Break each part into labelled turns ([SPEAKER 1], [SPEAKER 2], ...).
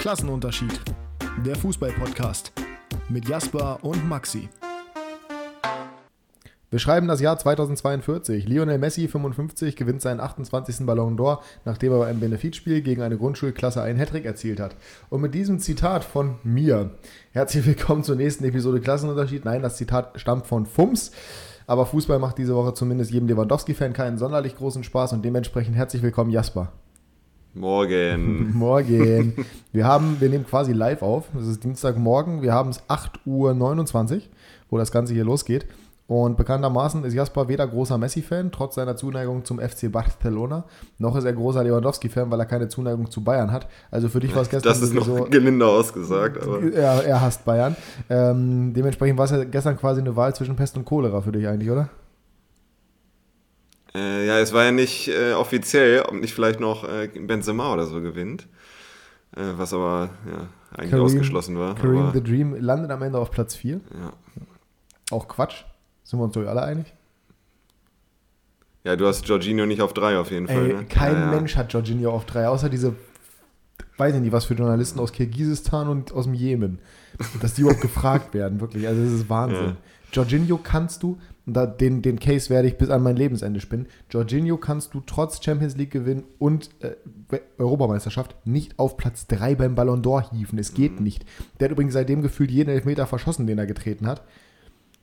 [SPEAKER 1] Klassenunterschied. Der Fußball-Podcast mit Jasper und Maxi. Wir schreiben das Jahr 2042. Lionel Messi, 55, gewinnt seinen 28. Ballon d'Or, nachdem er bei einem Benefizspiel gegen eine Grundschulklasse einen Hattrick erzielt hat. Und mit diesem Zitat von mir, herzlich willkommen zur nächsten Episode Klassenunterschied. Nein, das Zitat stammt von Fums. Aber Fußball macht diese Woche zumindest jedem Lewandowski-Fan keinen sonderlich großen Spaß und dementsprechend herzlich willkommen, Jasper.
[SPEAKER 2] Morgen.
[SPEAKER 1] Morgen. Wir haben, wir nehmen quasi live auf. Es ist Dienstagmorgen. Wir haben es 8.29 Uhr, wo das Ganze hier losgeht. Und bekanntermaßen ist Jasper weder großer Messi-Fan, trotz seiner Zuneigung zum FC Barcelona, noch ist er großer Lewandowski-Fan, weil er keine Zuneigung zu Bayern hat. Also für dich war es gestern
[SPEAKER 2] Das ist noch so, gelinde ausgesagt. Aber.
[SPEAKER 1] Er, er hasst Bayern. Ähm, dementsprechend war es ja gestern quasi eine Wahl zwischen Pest und Cholera für dich eigentlich, oder?
[SPEAKER 2] Äh, ja, es war ja nicht äh, offiziell, ob nicht vielleicht noch äh, Benzema oder so gewinnt. Äh, was aber ja, eigentlich Kareem, ausgeschlossen war.
[SPEAKER 1] Kareem
[SPEAKER 2] aber,
[SPEAKER 1] the Dream landet am Ende auf Platz 4.
[SPEAKER 2] Ja.
[SPEAKER 1] Auch Quatsch. Sind wir uns doch alle einig?
[SPEAKER 2] Ja, du hast Jorginho nicht auf 3 auf jeden Fall.
[SPEAKER 1] Ey,
[SPEAKER 2] ne?
[SPEAKER 1] Kein
[SPEAKER 2] ja, ja.
[SPEAKER 1] Mensch hat Jorginho auf 3, außer diese, weiß ich nicht, was für Journalisten aus Kirgisistan und aus dem Jemen. Dass die überhaupt gefragt werden, wirklich. Also, das ist Wahnsinn. Ja. Jorginho kannst du, und da, den, den Case werde ich bis an mein Lebensende spinnen, Jorginho kannst du trotz Champions League Gewinn und äh, Europameisterschaft nicht auf Platz 3 beim Ballon d'Or hieven. Es geht mhm. nicht. Der hat übrigens seitdem gefühlt jeden Elfmeter verschossen, den er getreten hat.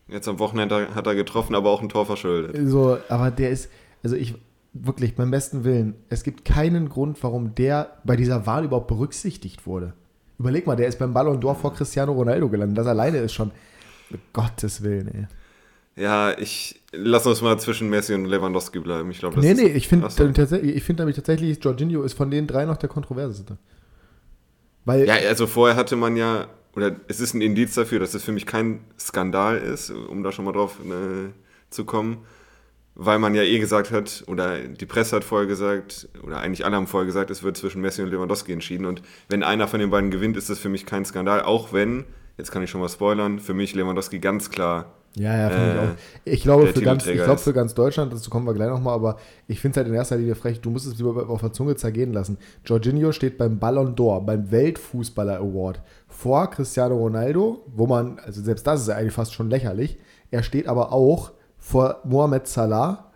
[SPEAKER 2] Jetzt am Wochenende hat er getroffen, aber auch ein Tor verschuldet.
[SPEAKER 1] So, aber der ist, also ich, wirklich, beim besten Willen, es gibt keinen Grund, warum der bei dieser Wahl überhaupt berücksichtigt wurde. Überleg mal, der ist beim Ballon d'Or vor Cristiano Ronaldo gelandet. Das alleine ist schon, Gottes Willen, ey.
[SPEAKER 2] Ja, ich lass uns mal zwischen Messi und Lewandowski bleiben. Ich glaube,
[SPEAKER 1] das Nee, nee, ich finde ich find nämlich tatsächlich, Jorginho ist von den drei noch der kontroverseste.
[SPEAKER 2] Weil ja, also vorher hatte man ja oder es ist ein Indiz dafür, dass es für mich kein Skandal ist, um da schon mal drauf äh, zu kommen, weil man ja eh gesagt hat, oder die Presse hat vorher gesagt, oder eigentlich alle haben vorher gesagt, es wird zwischen Messi und Lewandowski entschieden. Und wenn einer von den beiden gewinnt, ist das für mich kein Skandal, auch wenn, jetzt kann ich schon mal spoilern, für mich Lewandowski ganz klar
[SPEAKER 1] ja, ja, finde äh, ich auch. Ich glaube, für ganz, ich glaube für ganz Deutschland, dazu kommen wir gleich nochmal, aber ich finde es halt in erster Linie frech, du musst es lieber auf der Zunge zergehen lassen. Jorginho steht beim Ballon d'Or, beim Weltfußballer Award vor Cristiano Ronaldo, wo man, also selbst das ist ja eigentlich fast schon lächerlich. Er steht aber auch vor Mohamed Salah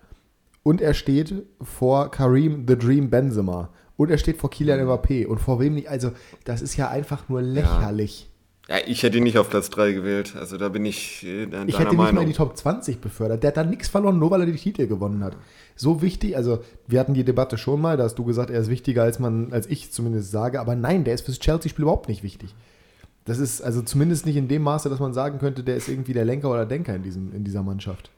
[SPEAKER 1] und er steht vor Karim the Dream Benzema und er steht vor Kylian Mbappé und vor wem nicht, also das ist ja einfach nur lächerlich.
[SPEAKER 2] Ja. Ja, ich hätte ihn nicht auf Platz 3 gewählt. Also da bin ich
[SPEAKER 1] äh, deiner Ich hätte ihn nicht mal in die Top 20 befördert. Der hat da nichts verloren, nur weil er die Titel gewonnen hat. So wichtig, also wir hatten die Debatte schon mal, da hast du gesagt, er ist wichtiger, als man, als ich zumindest sage. Aber nein, der ist fürs Chelsea-Spiel überhaupt nicht wichtig. Das ist also zumindest nicht in dem Maße, dass man sagen könnte, der ist irgendwie der Lenker oder Denker in, diesem, in dieser Mannschaft.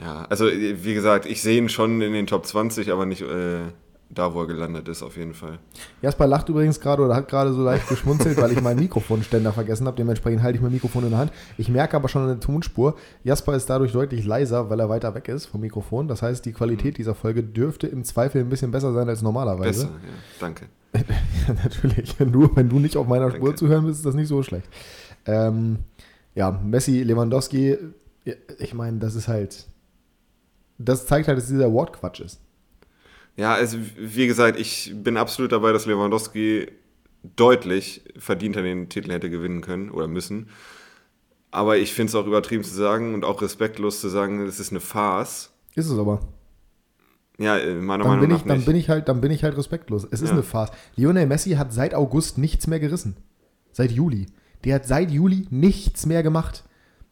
[SPEAKER 2] Ja, also wie gesagt, ich sehe ihn schon in den Top 20, aber nicht äh, da, wo er gelandet ist, auf jeden Fall.
[SPEAKER 1] Jasper lacht übrigens gerade oder hat gerade so leicht geschmunzelt, weil ich meinen Mikrofonständer vergessen habe. Dementsprechend halte ich mein Mikrofon in der Hand. Ich merke aber schon eine Tonspur. Jasper ist dadurch deutlich leiser, weil er weiter weg ist vom Mikrofon. Das heißt, die Qualität dieser Folge dürfte im Zweifel ein bisschen besser sein als normalerweise.
[SPEAKER 2] Besser, ja. Danke.
[SPEAKER 1] ja, natürlich. Wenn du, wenn du nicht auf meiner Danke. Spur zu hören bist, ist das nicht so schlecht. Ähm, ja, Messi, Lewandowski, ich meine, das ist halt. Das zeigt halt, dass dieser Award Quatsch ist.
[SPEAKER 2] Ja, also wie gesagt, ich bin absolut dabei, dass Lewandowski deutlich verdienter den Titel hätte gewinnen können oder müssen. Aber ich finde es auch übertrieben zu sagen und auch respektlos zu sagen, es ist eine Farce.
[SPEAKER 1] Ist es aber.
[SPEAKER 2] Ja, äh, meiner
[SPEAKER 1] dann
[SPEAKER 2] Meinung
[SPEAKER 1] bin
[SPEAKER 2] nach
[SPEAKER 1] ich, Dann bin ich halt, dann bin ich halt respektlos. Es ist ja. eine Farce. Lionel Messi hat seit August nichts mehr gerissen. Seit Juli. Der hat seit Juli nichts mehr gemacht.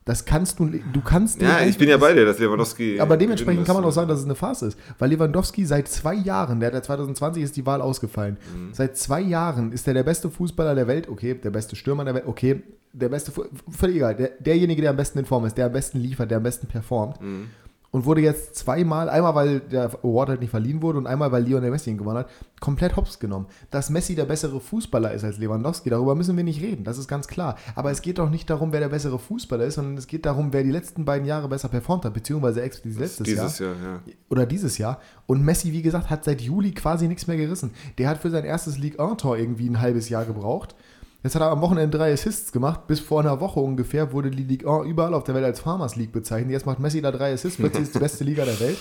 [SPEAKER 1] Das kannst du, du kannst.
[SPEAKER 2] Ja, ich bin ja bei dir, dass Lewandowski.
[SPEAKER 1] Aber dementsprechend kann man auch sagen, dass es eine Phase ist. Weil Lewandowski seit zwei Jahren, der hat 2020 ist die Wahl ausgefallen. Mhm. Seit zwei Jahren ist er der beste Fußballer der Welt, okay, der beste Stürmer der Welt, okay, der beste, völlig egal, der, derjenige, der am besten in Form ist, der am besten liefert, der am besten performt. Mhm und wurde jetzt zweimal, einmal weil der Award halt nicht verliehen wurde und einmal weil Lionel Messi ihn gewonnen hat, komplett hops genommen. Dass Messi der bessere Fußballer ist als Lewandowski, darüber müssen wir nicht reden, das ist ganz klar. Aber es geht doch nicht darum, wer der bessere Fußballer ist, sondern es geht darum, wer die letzten beiden Jahre besser performt hat, beziehungsweise explizit letztes
[SPEAKER 2] dieses
[SPEAKER 1] Jahr.
[SPEAKER 2] Jahr ja.
[SPEAKER 1] Oder dieses Jahr. Und Messi, wie gesagt, hat seit Juli quasi nichts mehr gerissen. Der hat für sein erstes League 1-Tor irgendwie ein halbes Jahr gebraucht. Jetzt hat er am Wochenende drei Assists gemacht. Bis vor einer Woche ungefähr wurde die Ligue 1 überall auf der Welt als Farmers League bezeichnet. Jetzt macht Messi da drei Assists. Plötzlich ist die beste Liga der Welt.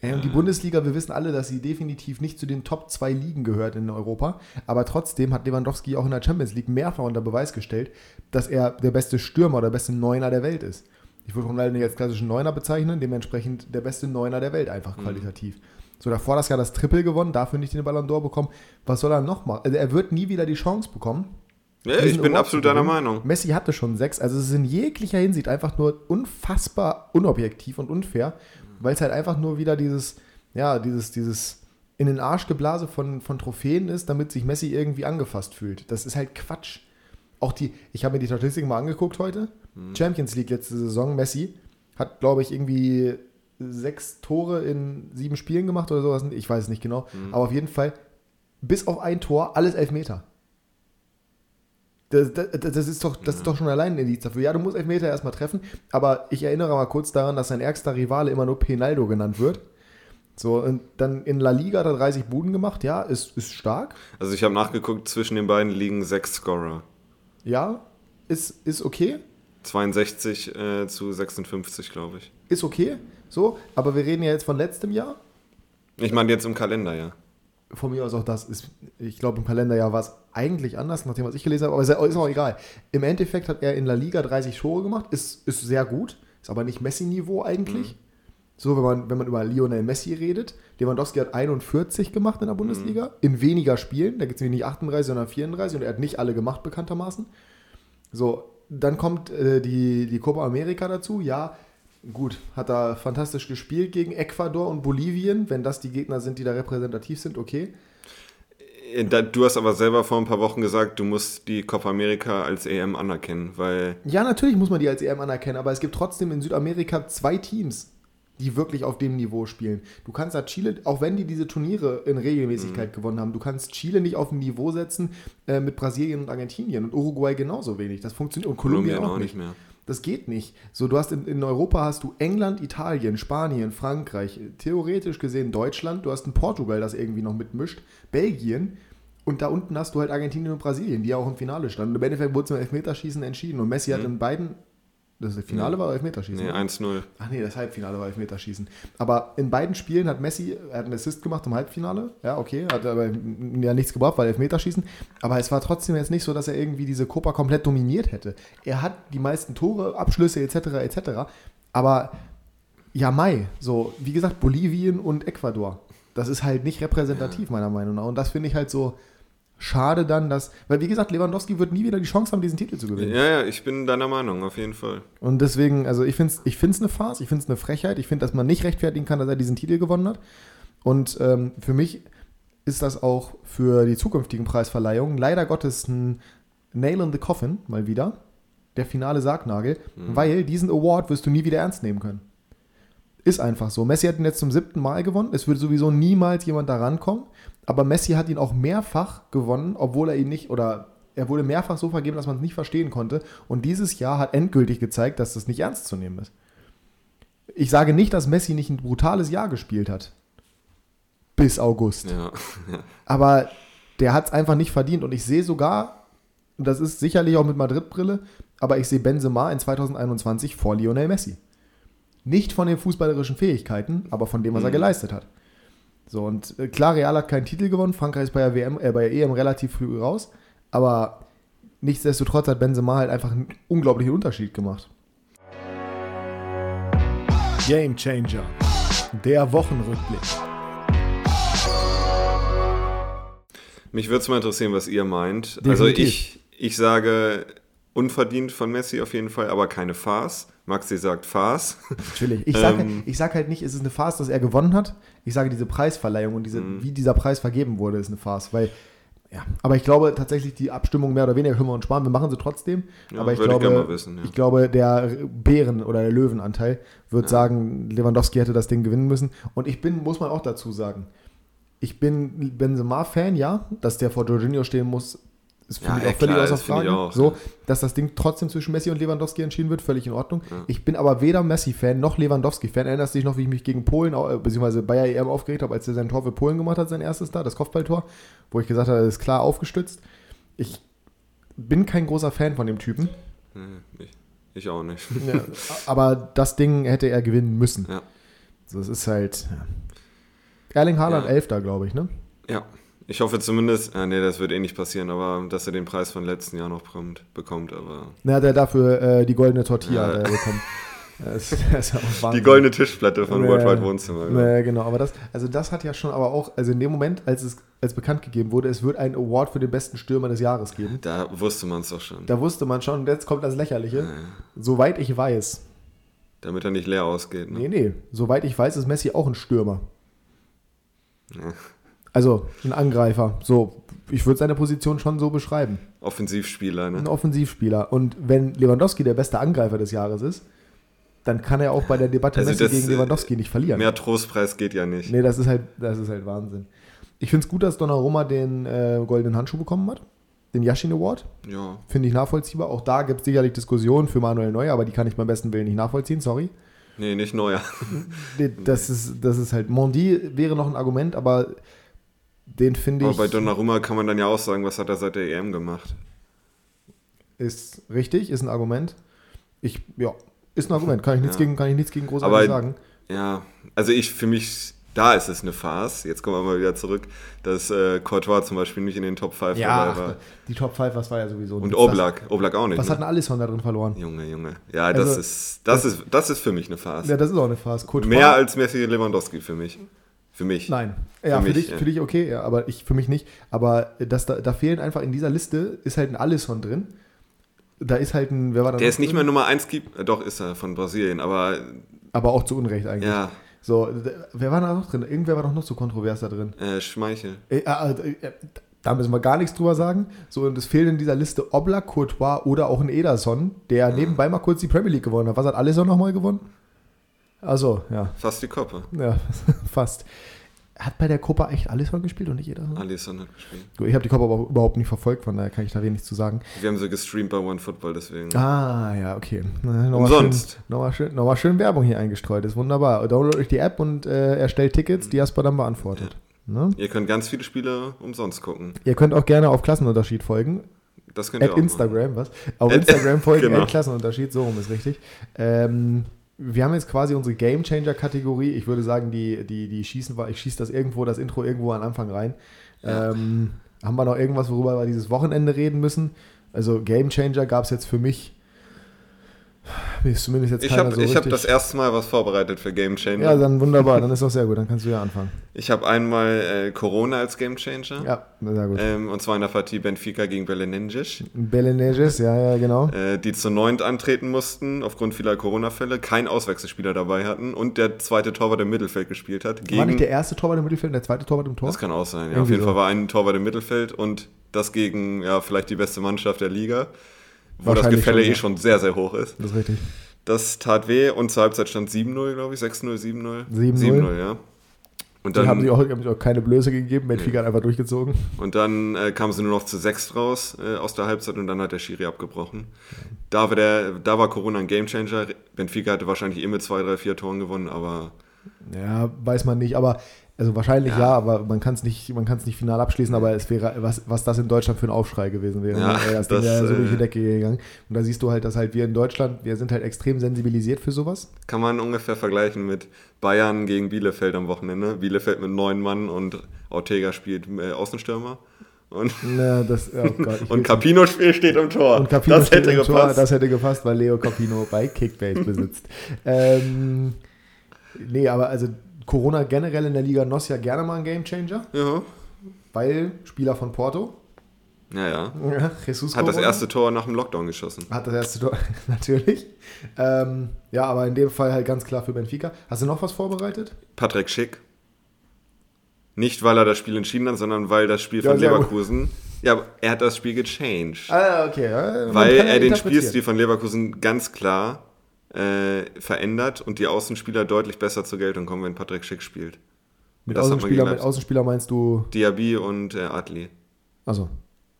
[SPEAKER 1] Ey, und die Bundesliga, wir wissen alle, dass sie definitiv nicht zu den Top 2 Ligen gehört in Europa. Aber trotzdem hat Lewandowski auch in der Champions League mehrfach unter Beweis gestellt, dass er der beste Stürmer oder der beste Neuner der Welt ist. Ich würde Ronaldo nicht als klassischen Neuner bezeichnen, dementsprechend der beste Neuner der Welt einfach qualitativ. Mhm. So, davor das Jahr das Triple gewonnen, dafür nicht den Ballon d'Or bekommen. Was soll er noch machen? Also er wird nie wieder die Chance bekommen.
[SPEAKER 2] Ja, ich bin absolut deiner Meinung.
[SPEAKER 1] Messi hatte schon sechs. Also es ist in jeglicher Hinsicht einfach nur unfassbar unobjektiv und unfair, weil es halt einfach nur wieder dieses, ja, dieses, dieses in den Arsch geblase von, von Trophäen ist, damit sich Messi irgendwie angefasst fühlt. Das ist halt Quatsch. Auch die, ich habe mir die Statistik mal angeguckt heute. Hm. Champions League letzte Saison, Messi hat, glaube ich, irgendwie sechs Tore in sieben Spielen gemacht oder sowas. Ich weiß es nicht genau. Hm. Aber auf jeden Fall, bis auf ein Tor, alles Elfmeter. Das, das, das, ist doch, das ist doch schon allein ein Indiz dafür. Ja, du musst Elfmeter erstmal treffen, aber ich erinnere mal kurz daran, dass sein ärgster Rivale immer nur Penaldo genannt wird. So, und dann in La Liga hat er 30 Buden gemacht, ja, ist, ist stark.
[SPEAKER 2] Also ich habe nachgeguckt, zwischen den beiden liegen sechs Scorer.
[SPEAKER 1] Ja, ist, ist okay.
[SPEAKER 2] 62 äh, zu 56, glaube ich.
[SPEAKER 1] Ist okay, so, aber wir reden ja jetzt von letztem Jahr.
[SPEAKER 2] Ich meine jetzt im Kalender, ja.
[SPEAKER 1] Von mir aus auch das ist, ich glaube im Kalenderjahr war es eigentlich anders, nachdem was ich gelesen habe, aber ist auch egal. Im Endeffekt hat er in La Liga 30 Tore gemacht, ist, ist sehr gut, ist aber nicht Messi-Niveau eigentlich. Mhm. So, wenn man, wenn man über Lionel Messi redet. Lewandowski hat 41 gemacht in der Bundesliga, mhm. in weniger Spielen. Da gibt es nicht 38, sondern 34 und er hat nicht alle gemacht, bekanntermaßen. So, dann kommt äh, die, die Copa America dazu. Ja, gut, hat er fantastisch gespielt gegen Ecuador und Bolivien. Wenn das die Gegner sind, die da repräsentativ sind, okay.
[SPEAKER 2] Äh, du hast aber selber vor ein paar Wochen gesagt, du musst die Copa America als EM anerkennen, weil.
[SPEAKER 1] Ja, natürlich muss man die als EM anerkennen, aber es gibt trotzdem in Südamerika zwei Teams, die wirklich auf dem Niveau spielen. Du kannst da Chile, auch wenn die diese Turniere in Regelmäßigkeit mhm. gewonnen haben, du kannst Chile nicht auf ein Niveau setzen äh, mit Brasilien und Argentinien und Uruguay genauso wenig. Das funktioniert und Kolumbien, Kolumbien auch, auch, nicht mehr. Das geht nicht. So, du hast in, in, Europa hast du England, Italien, Spanien, Frankreich, theoretisch gesehen Deutschland, du hast ein Portugal, das irgendwie noch mitmischt, Belgien und da unten hast du halt Argentinien und Brasilien, die ja auch im Finale standen. Im Endeffekt wurde es im Elfmeterschießen entschieden und Messi mhm. hat in beiden das Finale war Elfmeterschießen. Nee,
[SPEAKER 2] 1-0.
[SPEAKER 1] Ach nee, das Halbfinale war Elfmeterschießen. Aber in beiden Spielen hat Messi, er hat einen Assist gemacht im Halbfinale. Ja, okay, hat aber ja nichts gebracht, weil Elfmeterschießen. Aber es war trotzdem jetzt nicht so, dass er irgendwie diese Copa komplett dominiert hätte. Er hat die meisten Tore, Abschlüsse etc. etc. Aber ja, Mai, so, wie gesagt, Bolivien und Ecuador. Das ist halt nicht repräsentativ, meiner Meinung nach. Und das finde ich halt so, schade dann, dass, weil wie gesagt, Lewandowski wird nie wieder die Chance haben, diesen Titel zu gewinnen.
[SPEAKER 2] Ja, ja, ich bin deiner Meinung, auf jeden Fall.
[SPEAKER 1] Und deswegen, also ich finde es ich find's eine Farce, ich finde es eine Frechheit, ich finde, dass man nicht rechtfertigen kann, dass er diesen Titel gewonnen hat. Und ähm, für mich ist das auch für die zukünftigen Preisverleihungen leider Gottes ein Nail in the Coffin, mal wieder, der finale Sargnagel, mhm. weil diesen Award wirst du nie wieder ernst nehmen können. Ist einfach so. Messi hat ihn jetzt zum siebten Mal gewonnen. Es würde sowieso niemals jemand da rankommen aber Messi hat ihn auch mehrfach gewonnen, obwohl er ihn nicht, oder er wurde mehrfach so vergeben, dass man es nicht verstehen konnte. Und dieses Jahr hat endgültig gezeigt, dass das nicht ernst zu nehmen ist. Ich sage nicht, dass Messi nicht ein brutales Jahr gespielt hat. Bis August. Ja. Aber der hat es einfach nicht verdient. Und ich sehe sogar, und das ist sicherlich auch mit Madrid-Brille, aber ich sehe Benzema in 2021 vor Lionel Messi. Nicht von den fußballerischen Fähigkeiten, aber von dem, was er mhm. geleistet hat. So, und äh, klar, Real hat keinen Titel gewonnen, Frankreich ist bei der, WM, äh, bei der EM relativ früh raus, aber nichtsdestotrotz hat Benzema halt einfach einen unglaublichen Unterschied gemacht. Game Changer, der Wochenrückblick.
[SPEAKER 2] Mich würde es mal interessieren, was ihr meint. Definitiv. Also ich, ich sage unverdient von Messi auf jeden Fall, aber keine Farce. Maxi sagt Farce.
[SPEAKER 1] Natürlich. Ich sage ähm, sag halt nicht, ist es eine Farce, dass er gewonnen hat. Ich sage, diese Preisverleihung und diese, mhm. wie dieser Preis vergeben wurde, ist eine Farce. Weil, ja, aber ich glaube tatsächlich, die Abstimmung mehr oder weniger können wir uns sparen. Wir machen sie trotzdem. Ja, aber ich glaube, ich, wissen, ja. ich glaube, der Bären- oder der Löwenanteil wird ja. sagen, Lewandowski hätte das Ding gewinnen müssen. Und ich bin, muss man auch dazu sagen, ich bin Benzema-Fan, ja. Dass der vor Jorginho stehen muss, ist für ja, mich auch völlig außer Frage. Auch, so, dass das Ding trotzdem zwischen Messi und Lewandowski entschieden wird, völlig in Ordnung. Ja. Ich bin aber weder Messi-Fan noch Lewandowski-Fan. Erinnerst du dich noch, wie ich mich gegen Polen, äh, beziehungsweise Bayer EM aufgeregt habe, als er sein Tor für Polen gemacht hat, sein erstes da, das Kopfballtor, wo ich gesagt habe, das ist klar aufgestützt. Ich bin kein großer Fan von dem Typen.
[SPEAKER 2] Ich, ich auch nicht.
[SPEAKER 1] aber das Ding hätte er gewinnen müssen. Ja. So, es ist halt. Erling Haaland. Elfter, glaube ich, ne?
[SPEAKER 2] Ja. Ich hoffe zumindest, äh, nee, das wird eh nicht passieren, aber dass er den Preis von letzten Jahr noch bekommt, bekommt aber.
[SPEAKER 1] Na, hat er dafür äh, die goldene Tortilla ja. bekommen.
[SPEAKER 2] Das, das die goldene Tischplatte von nee, Worldwide Wohnzimmer.
[SPEAKER 1] Nee, genau, aber das, also das hat ja schon aber auch, also in dem Moment, als es als bekannt gegeben wurde, es wird einen Award für den besten Stürmer des Jahres geben.
[SPEAKER 2] Da wusste man es doch schon.
[SPEAKER 1] Da wusste man schon, und jetzt kommt das Lächerliche. Nee. Soweit ich weiß.
[SPEAKER 2] Damit er nicht leer ausgeht.
[SPEAKER 1] Ne? Nee, nee. Soweit ich weiß, ist Messi auch ein Stürmer. Ja. Also ein Angreifer. So, ich würde seine Position schon so beschreiben.
[SPEAKER 2] Offensivspieler, ne?
[SPEAKER 1] Ein Offensivspieler. Und wenn Lewandowski der beste Angreifer des Jahres ist, dann kann er auch bei der Debatte also Messi gegen Lewandowski nicht verlieren.
[SPEAKER 2] Mehr Trostpreis geht ja nicht.
[SPEAKER 1] Nee, das ist halt, das ist halt Wahnsinn. Ich finde es gut, dass Donnarumma den äh, goldenen Handschuh bekommen hat. Den Yashin Award.
[SPEAKER 2] Ja.
[SPEAKER 1] Finde ich nachvollziehbar. Auch da gibt es sicherlich Diskussionen für Manuel Neuer, aber die kann ich beim besten Willen nicht nachvollziehen, sorry.
[SPEAKER 2] Nee, nicht Neuer.
[SPEAKER 1] nee, das, ist, das ist halt. Mondi wäre noch ein Argument, aber den finde ich.
[SPEAKER 2] Aber bei Donnarumma kann man dann ja auch sagen, was hat er seit der EM gemacht?
[SPEAKER 1] Ist richtig, ist ein Argument. Ich, ja, ist ein Argument. Kann ich nichts, ja. gegen, kann ich nichts gegen großartig aber, sagen.
[SPEAKER 2] Ja, also ich, für mich, da ist es eine Farce. Jetzt kommen wir mal wieder zurück, dass äh, Courtois zum Beispiel nicht in den Top 5
[SPEAKER 1] ja, dabei war. Die Top 5, was war ja sowieso
[SPEAKER 2] Und Oblak, Oblak auch nicht.
[SPEAKER 1] Was ne? hat denn Alisson da drin verloren?
[SPEAKER 2] Junge, Junge. Ja, also, das, ist, das, das, ist, das ist für mich eine Farce.
[SPEAKER 1] Ja, das ist auch eine Farce.
[SPEAKER 2] Courtois, Mehr als Messi Lewandowski für mich. Für mich.
[SPEAKER 1] Nein. Ja, für, für mich, dich, ja. für dich okay, ja, aber ich für mich nicht. Aber das, da, da fehlen einfach in dieser Liste, ist halt ein Alisson drin. Da ist halt ein, wer war da
[SPEAKER 2] Der ist nicht mehr Nummer 1, doch ist er von Brasilien, aber.
[SPEAKER 1] Aber auch zu Unrecht eigentlich.
[SPEAKER 2] Ja.
[SPEAKER 1] So, wer war da noch drin? Irgendwer war doch noch so kontrovers da drin.
[SPEAKER 2] Äh, Schmeichel.
[SPEAKER 1] Äh, äh, äh, da müssen wir gar nichts drüber sagen. So, und es fehlt in dieser Liste Oblak, Courtois oder auch ein Ederson, der nebenbei mal kurz die Premier League gewonnen hat. Was hat Alisson nochmal gewonnen? Also, ja.
[SPEAKER 2] Fast die Koppe.
[SPEAKER 1] Ja, fast. Hat bei der Copa echt Alisson gespielt und nicht jeder?
[SPEAKER 2] Alisson hat gespielt.
[SPEAKER 1] Ich habe die Copa aber überhaupt nicht verfolgt, von daher kann ich da wenig zu sagen.
[SPEAKER 2] Wir haben sie gestreamt bei OneFootball, deswegen.
[SPEAKER 1] Ah, ja, okay.
[SPEAKER 2] Nochmal Umsonst.
[SPEAKER 1] Schön, nochmal, schön, nochmal schön Werbung hier eingestreut, ist wunderbar. Download euch die App und äh, erstellt Tickets, die Jasper dann beantwortet.
[SPEAKER 2] Ja. Ne? Ihr könnt ganz viele Spiele umsonst gucken.
[SPEAKER 1] Ihr könnt auch gerne auf Klassenunterschied folgen.
[SPEAKER 2] Das könnt ihr
[SPEAKER 1] auch Instagram, machen. was? Auf Instagram folgen, genau. Klassenunterschied, so rum ist richtig. Ähm, wir haben jetzt quasi unsere Game Changer Kategorie. Ich würde sagen, die, die, die schießen wir, ich schieße das irgendwo, das Intro irgendwo am Anfang rein. Ja. Ähm, haben wir noch irgendwas, worüber wir dieses Wochenende reden müssen? Also Game Changer gab es jetzt für mich ist zumindest jetzt
[SPEAKER 2] ich habe so hab das erste Mal was vorbereitet für Game Changer.
[SPEAKER 1] Ja, dann wunderbar, dann ist doch sehr gut, dann kannst du ja anfangen.
[SPEAKER 2] Ich habe einmal äh, Corona als Game Changer.
[SPEAKER 1] Ja, sehr gut.
[SPEAKER 2] Ähm, und zwar in der Partie Benfica gegen Belenenses.
[SPEAKER 1] Belenenses, ja, ja, genau.
[SPEAKER 2] Äh, die zu neunt antreten mussten, aufgrund vieler Corona-Fälle, keinen Auswechselspieler dabei hatten und der zweite Torwart im Mittelfeld gespielt hat.
[SPEAKER 1] Gegen, war nicht der erste Torwart im Mittelfeld und der zweite Torwart im Tor?
[SPEAKER 2] Das kann auch sein, ja. Auf jeden so. Fall war ein Torwart im Mittelfeld und das gegen, ja, vielleicht die beste Mannschaft der Liga. Wo das Gefälle schon, eh schon sehr, sehr hoch ist.
[SPEAKER 1] Das ist richtig.
[SPEAKER 2] Das tat weh und zur Halbzeit stand 7-0, glaube ich. 6-0, 7-0. 7-0, ja.
[SPEAKER 1] Und dann, die haben sich auch, haben sich auch keine Blöße gegeben, Benfica nee. hat einfach durchgezogen.
[SPEAKER 2] Und dann äh, kamen sie nur noch zu 6 raus äh, aus der Halbzeit und dann hat der Schiri abgebrochen. Da, war der, da war Corona ein Gamechanger. Benfica hatte wahrscheinlich eh mit 2, 3, 4 Toren gewonnen, aber.
[SPEAKER 1] Ja, weiß man nicht. Aber also wahrscheinlich ja, ja aber man kann es nicht, nicht final abschließen, aber es wäre, was, was das in Deutschland für ein Aufschrei gewesen wäre. Ja, das, das Ding wäre so durch die äh, Decke gegangen. Und da siehst du halt, dass halt wir in Deutschland, wir sind halt extrem sensibilisiert für sowas.
[SPEAKER 2] Kann man ungefähr vergleichen mit Bayern gegen Bielefeld am Wochenende. Bielefeld mit neun Mann und Ortega spielt äh, Außenstürmer. Und,
[SPEAKER 1] Na, das, oh Gott,
[SPEAKER 2] und Capino steht im Tor.
[SPEAKER 1] Und Capino das hätte gepasst. Tor, das hätte gepasst, weil Leo Capino bei Kickbase besitzt. ähm, nee, aber also Corona generell in der Liga NOS ja gerne mal ein Gamechanger.
[SPEAKER 2] Ja.
[SPEAKER 1] Weil Spieler von Porto.
[SPEAKER 2] Ja, ja. ja Jesus Hat das erste Tor nach dem Lockdown geschossen.
[SPEAKER 1] Hat das erste Tor, natürlich. Ähm, ja, aber in dem Fall halt ganz klar für Benfica. Hast du noch was vorbereitet?
[SPEAKER 2] Patrick Schick. Nicht, weil er das Spiel entschieden hat, sondern weil das Spiel von ja, Leverkusen. Ja, er hat das Spiel gechanged.
[SPEAKER 1] Ah, okay. Ja,
[SPEAKER 2] weil er den Spielstil von Leverkusen ganz klar äh, verändert und die Außenspieler deutlich besser zur Geltung kommen, wenn Patrick Schick spielt.
[SPEAKER 1] Mit, Außenspieler, mit Außenspieler meinst du?
[SPEAKER 2] Diaby und äh, Adli.
[SPEAKER 1] Also,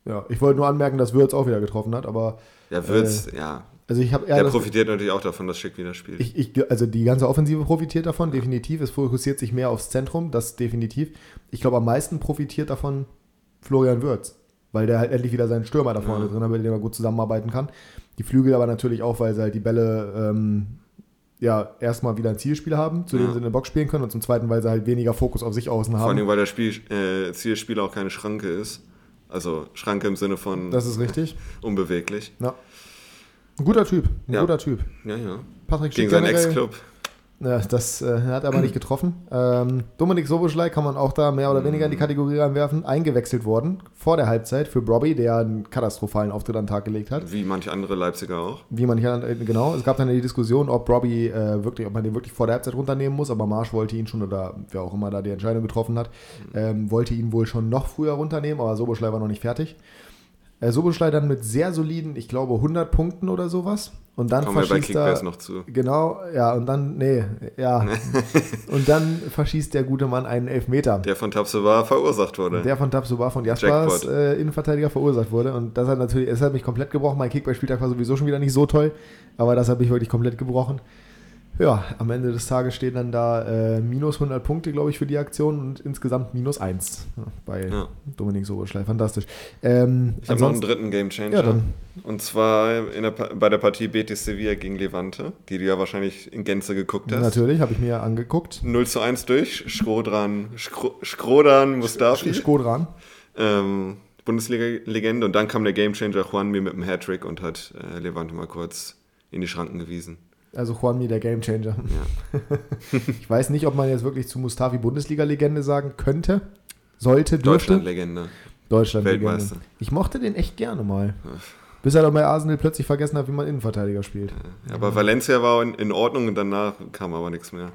[SPEAKER 1] ja. Ich wollte nur anmerken, dass Würz auch wieder getroffen hat, aber.
[SPEAKER 2] Ja, Würz, äh, ja.
[SPEAKER 1] Also ich
[SPEAKER 2] Der profitiert natürlich auch davon, dass Schick wieder spielt.
[SPEAKER 1] Ich, ich, also die ganze Offensive profitiert davon, definitiv. Es fokussiert sich mehr aufs Zentrum, das definitiv. Ich glaube, am meisten profitiert davon Florian Würz, weil der halt endlich wieder seinen Stürmer da vorne ja. drin hat, mit dem er gut zusammenarbeiten kann. Die Flügel aber natürlich auch, weil sie halt die Bälle ähm, ja erstmal wieder ein Zielspiel haben, zu ja. dem sie in der Box spielen können und zum zweiten, weil sie halt weniger Fokus auf sich außen haben. Vor
[SPEAKER 2] allem, weil der Spiel, äh, Zielspieler auch keine Schranke ist. Also Schranke im Sinne von.
[SPEAKER 1] Das ist richtig.
[SPEAKER 2] unbeweglich.
[SPEAKER 1] Ja. Ein guter Typ. Ein
[SPEAKER 2] ja.
[SPEAKER 1] guter Typ.
[SPEAKER 2] Ja, ja.
[SPEAKER 1] Patrick
[SPEAKER 2] Gegen seinen Ex-Club.
[SPEAKER 1] Das äh, hat aber nicht getroffen. Ähm, Dominik Soboschlei kann man auch da mehr oder weniger in die Kategorie reinwerfen. Eingewechselt worden vor der Halbzeit für Bobby, der einen katastrophalen Auftritt an den Tag gelegt hat.
[SPEAKER 2] Wie manche andere Leipziger auch.
[SPEAKER 1] Wie manche andere, genau. Es gab dann die Diskussion, ob Robbie äh, wirklich, ob man den wirklich vor der Halbzeit runternehmen muss, aber Marsch wollte ihn schon, oder wer auch immer da die Entscheidung getroffen hat, ähm, wollte ihn wohl schon noch früher runternehmen, aber Soboschlei war noch nicht fertig. Äh, Soboschlei dann mit sehr soliden, ich glaube 100 Punkten oder sowas. Und dann
[SPEAKER 2] Kommen verschießt wir bei er, noch zu.
[SPEAKER 1] Genau, ja, und dann, nee, ja. und dann verschießt der gute Mann einen Elfmeter.
[SPEAKER 2] Der von Tapsoba verursacht wurde.
[SPEAKER 1] Der von Tapsoba von Jaspers äh, Innenverteidiger verursacht wurde. Und das hat natürlich, es hat mich komplett gebrochen. Mein Kickball-Spieltag war sowieso schon wieder nicht so toll, aber das hat mich wirklich komplett gebrochen ja, am Ende des Tages stehen dann da äh, minus 100 Punkte, glaube ich, für die Aktion und insgesamt minus 1 ja, bei ja. Dominik Soberschlei. Fantastisch. Ähm,
[SPEAKER 2] ich habe noch einen dritten Game Changer. Ja. Und zwar der, bei der Partie Betis Sevilla gegen Levante, die du ja wahrscheinlich in Gänze geguckt hast.
[SPEAKER 1] Natürlich, habe ich mir ja angeguckt.
[SPEAKER 2] 0 zu 1 durch, Schrodran, Schrodran Mustafi.
[SPEAKER 1] Schrodran.
[SPEAKER 2] Ähm, Bundesliga-Legende. Und dann kam der Game Changer Juan mir mit dem Hattrick und hat äh, Levante mal kurz in die Schranken gewiesen.
[SPEAKER 1] Also Juanmi, der Gamechanger. Ja. ich weiß nicht, ob man jetzt wirklich zu Mustafi Bundesliga-Legende sagen könnte, sollte, dürfte.
[SPEAKER 2] Deutschland-Legende.
[SPEAKER 1] Deutschland-Legende. Ich mochte den echt gerne mal. Bis er dann bei Arsenal plötzlich vergessen hat, wie man Innenverteidiger spielt.
[SPEAKER 2] Ja, aber Valencia war in, in, Ordnung und danach kam aber nichts mehr.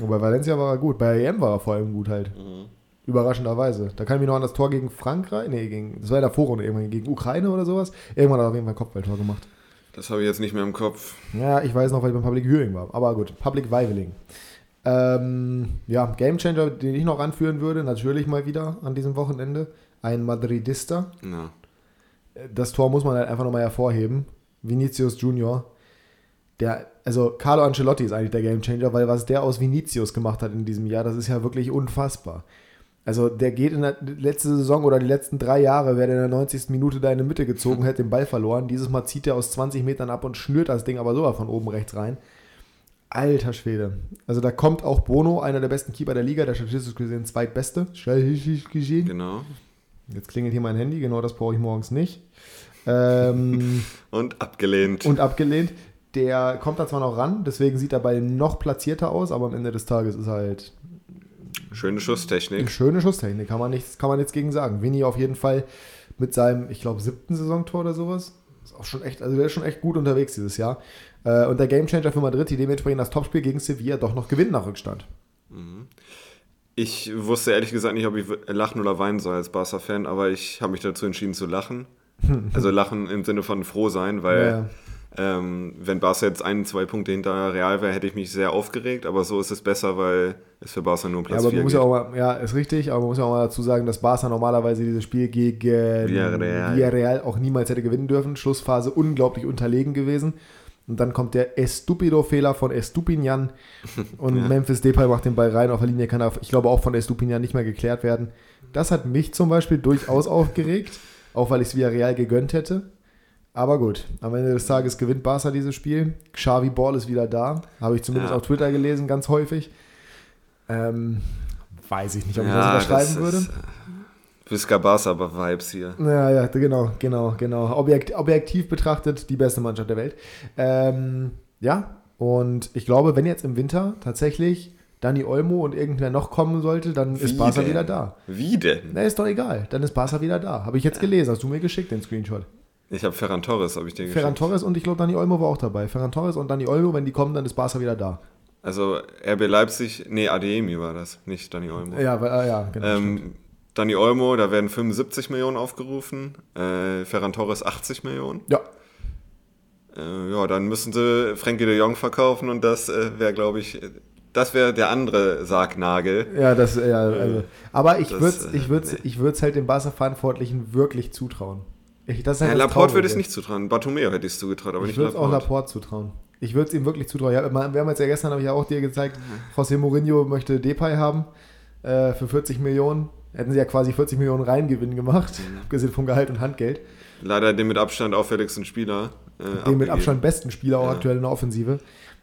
[SPEAKER 1] Bei Valencia war er gut. Bei EM war er vor allem gut halt. Mhm. Überraschenderweise. Da kann ich mich noch an das Tor gegen Frankreich, nee, gegen, das war in der Vorrunde irgendwann, gegen Ukraine oder sowas. Irgendwann hat er auf jeden Fall ein Kopfballtor gemacht.
[SPEAKER 2] Das habe ich jetzt nicht mehr im Kopf.
[SPEAKER 1] Ja, ich weiß noch, weil ich beim Public Viewing war. Aber gut, Public Viveling. Ähm, ja, Gamechanger, den ich noch anführen würde, natürlich mal wieder an diesem Wochenende. Ein Madridista.
[SPEAKER 2] Ja.
[SPEAKER 1] Das Tor muss man halt einfach nochmal hervorheben. Vinicius Junior. Der, also Carlo Ancelotti ist eigentlich der Gamechanger, weil was der aus Vinicius gemacht hat in diesem Jahr, das ist ja wirklich unfassbar. Also der geht in der letzten Saison oder die letzten drei Jahre, wäre der in der 90. Minute da in die Mitte gezogen, hätte den Ball verloren. Dieses Mal zieht er aus 20 Metern ab und schnürt das Ding aber so von oben rechts rein. Alter Schwede. Also da kommt auch Bono, einer der besten Keeper der Liga, der statistisch gesehen zweitbeste.
[SPEAKER 2] Genau.
[SPEAKER 1] Jetzt klingelt hier mein Handy, genau das brauche ich morgens nicht. Ähm,
[SPEAKER 2] und abgelehnt.
[SPEAKER 1] Und abgelehnt. Der kommt da zwar noch ran, deswegen sieht der Ball noch platzierter aus, aber am Ende des Tages ist er halt
[SPEAKER 2] Schöne Schusstechnik.
[SPEAKER 1] Schöne Schusstechnik, kann man nichts, kann man nichts gegen sagen. Vinny auf jeden Fall mit seinem, ich glaube, siebten Saisontor oder sowas. Ist auch schon echt, also der ist schon echt gut unterwegs dieses Jahr. Äh, und der Gamechanger für Madrid, die dementsprechend das Topspiel gegen Sevilla doch noch gewinnen nach Rückstand.
[SPEAKER 2] Mhm. Ich wusste ehrlich gesagt nicht, ob ich lachen oder weinen soll als Barca-Fan, aber ich habe mich dazu entschieden zu lachen. also lachen im Sinne von froh sein, weil ja. Ähm, wenn Barca jetzt ein, zwei Punkte hinter Real wäre, hätte ich mich sehr aufgeregt, aber so ist es besser, weil es für Barca nur um Platz
[SPEAKER 1] ja, aber
[SPEAKER 2] 4
[SPEAKER 1] muss geht. Ja, auch mal, ja, ist richtig, aber man muss ja auch mal dazu sagen, dass Barca normalerweise dieses Spiel gegen Villarreal. Villarreal auch niemals hätte gewinnen dürfen. Schlussphase unglaublich unterlegen gewesen. Und dann kommt der Estupido-Fehler von Estupinian und ja. Memphis Depay macht den Ball rein. Auf der Linie kann er, ich glaube, auch von Estupinian nicht mehr geklärt werden. Das hat mich zum Beispiel durchaus aufgeregt, auch weil ich es Villarreal gegönnt hätte. Aber gut, am Ende des Tages gewinnt Barca dieses Spiel. Xavi Ball ist wieder da. Habe ich zumindest ja. auf Twitter gelesen, ganz häufig. Ähm, weiß ich nicht, ob ich ja, das unterschreiben das würde.
[SPEAKER 2] Äh, Visca Barca Vibes hier.
[SPEAKER 1] Ja, ja, genau, genau, genau. Objekt, objektiv betrachtet die beste Mannschaft der Welt. Ähm, ja, und ich glaube, wenn jetzt im Winter tatsächlich Dani Olmo und irgendwer noch kommen sollte, dann Wie ist Barca denn? wieder da.
[SPEAKER 2] Wie denn?
[SPEAKER 1] Na, ist doch egal. Dann ist Barca wieder da. Habe ich jetzt gelesen. Hast du mir geschickt, den Screenshot.
[SPEAKER 2] Ich habe Ferran Torres, habe ich dir
[SPEAKER 1] Ferran Torres und ich glaube, Dani Olmo war auch dabei. Ferran Torres und Dani Olmo, wenn die kommen, dann ist Barca wieder da.
[SPEAKER 2] Also RB Leipzig, nee, Ademi war das, nicht Dani Olmo.
[SPEAKER 1] Ja, äh, ja genau.
[SPEAKER 2] Ähm, Dani Olmo, da werden 75 Millionen aufgerufen. Äh, Ferran Torres 80 Millionen.
[SPEAKER 1] Ja.
[SPEAKER 2] Äh, ja, dann müssen sie Frankie de Jong verkaufen und das äh, wäre, glaube ich, das wäre der andere Sargnagel.
[SPEAKER 1] Ja, das, ja, also. Aber ich würde es ich würd's, nee. ich würd's halt den Barca-Verantwortlichen wirklich zutrauen.
[SPEAKER 2] Ich, das halt ja, Laporte würde es nicht zutrauen. Bartomeo hätte ich es zugetraut, aber
[SPEAKER 1] ich
[SPEAKER 2] nicht
[SPEAKER 1] Laporte. Ich würde auch Laporte zutrauen. Ich würde es ihm wirklich zutrauen. Ja, wir haben jetzt ja gestern, habe ich ja auch dir gezeigt. José Mourinho möchte Depay haben äh, für 40 Millionen. Hätten sie ja quasi 40 Millionen Reingewinn gemacht, mhm. abgesehen vom Gehalt und Handgeld.
[SPEAKER 2] Leider den mit Abstand auffälligsten Spieler.
[SPEAKER 1] Äh, den abgegeben. mit Abstand besten Spieler auch ja. aktuell in der Offensive.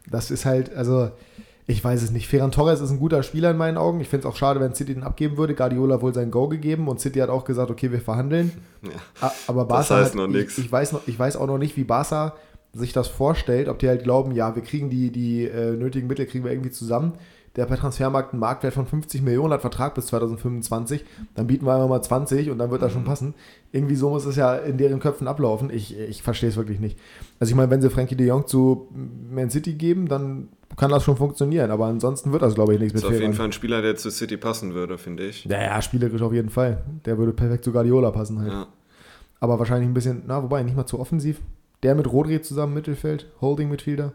[SPEAKER 1] Das ist halt, also ich weiß es nicht. Ferran Torres ist ein guter Spieler in meinen Augen. Ich finde es auch schade, wenn City den abgeben würde. Guardiola wohl sein Go gegeben und City hat auch gesagt, okay, wir verhandeln. Ja, Aber Barca das heißt hat, noch nichts. Ich, ich, weiß noch, ich weiß auch noch nicht, wie Barca sich das vorstellt, ob die halt glauben, ja, wir kriegen die, die äh, nötigen Mittel, kriegen wir irgendwie zusammen der per Transfermarkt einen Marktwert von 50 Millionen hat, Vertrag bis 2025, dann bieten wir einfach mal 20 und dann wird das schon mhm. passen. Irgendwie so muss es ja in deren Köpfen ablaufen. Ich, ich verstehe es wirklich nicht. Also ich meine, wenn sie Frankie de Jong zu Man City geben, dann kann das schon funktionieren, aber ansonsten wird das, glaube ich, nichts
[SPEAKER 2] mit Das ist auf jeden Fall ein Spieler, der zu City passen würde, finde ich.
[SPEAKER 1] Ja, ja, spielerisch auf jeden Fall. Der würde perfekt zu Guardiola passen halt. Ja. Aber wahrscheinlich ein bisschen, na, wobei, nicht mal zu offensiv. Der mit Rodri zusammen Mittelfeld, Holding Midfielder.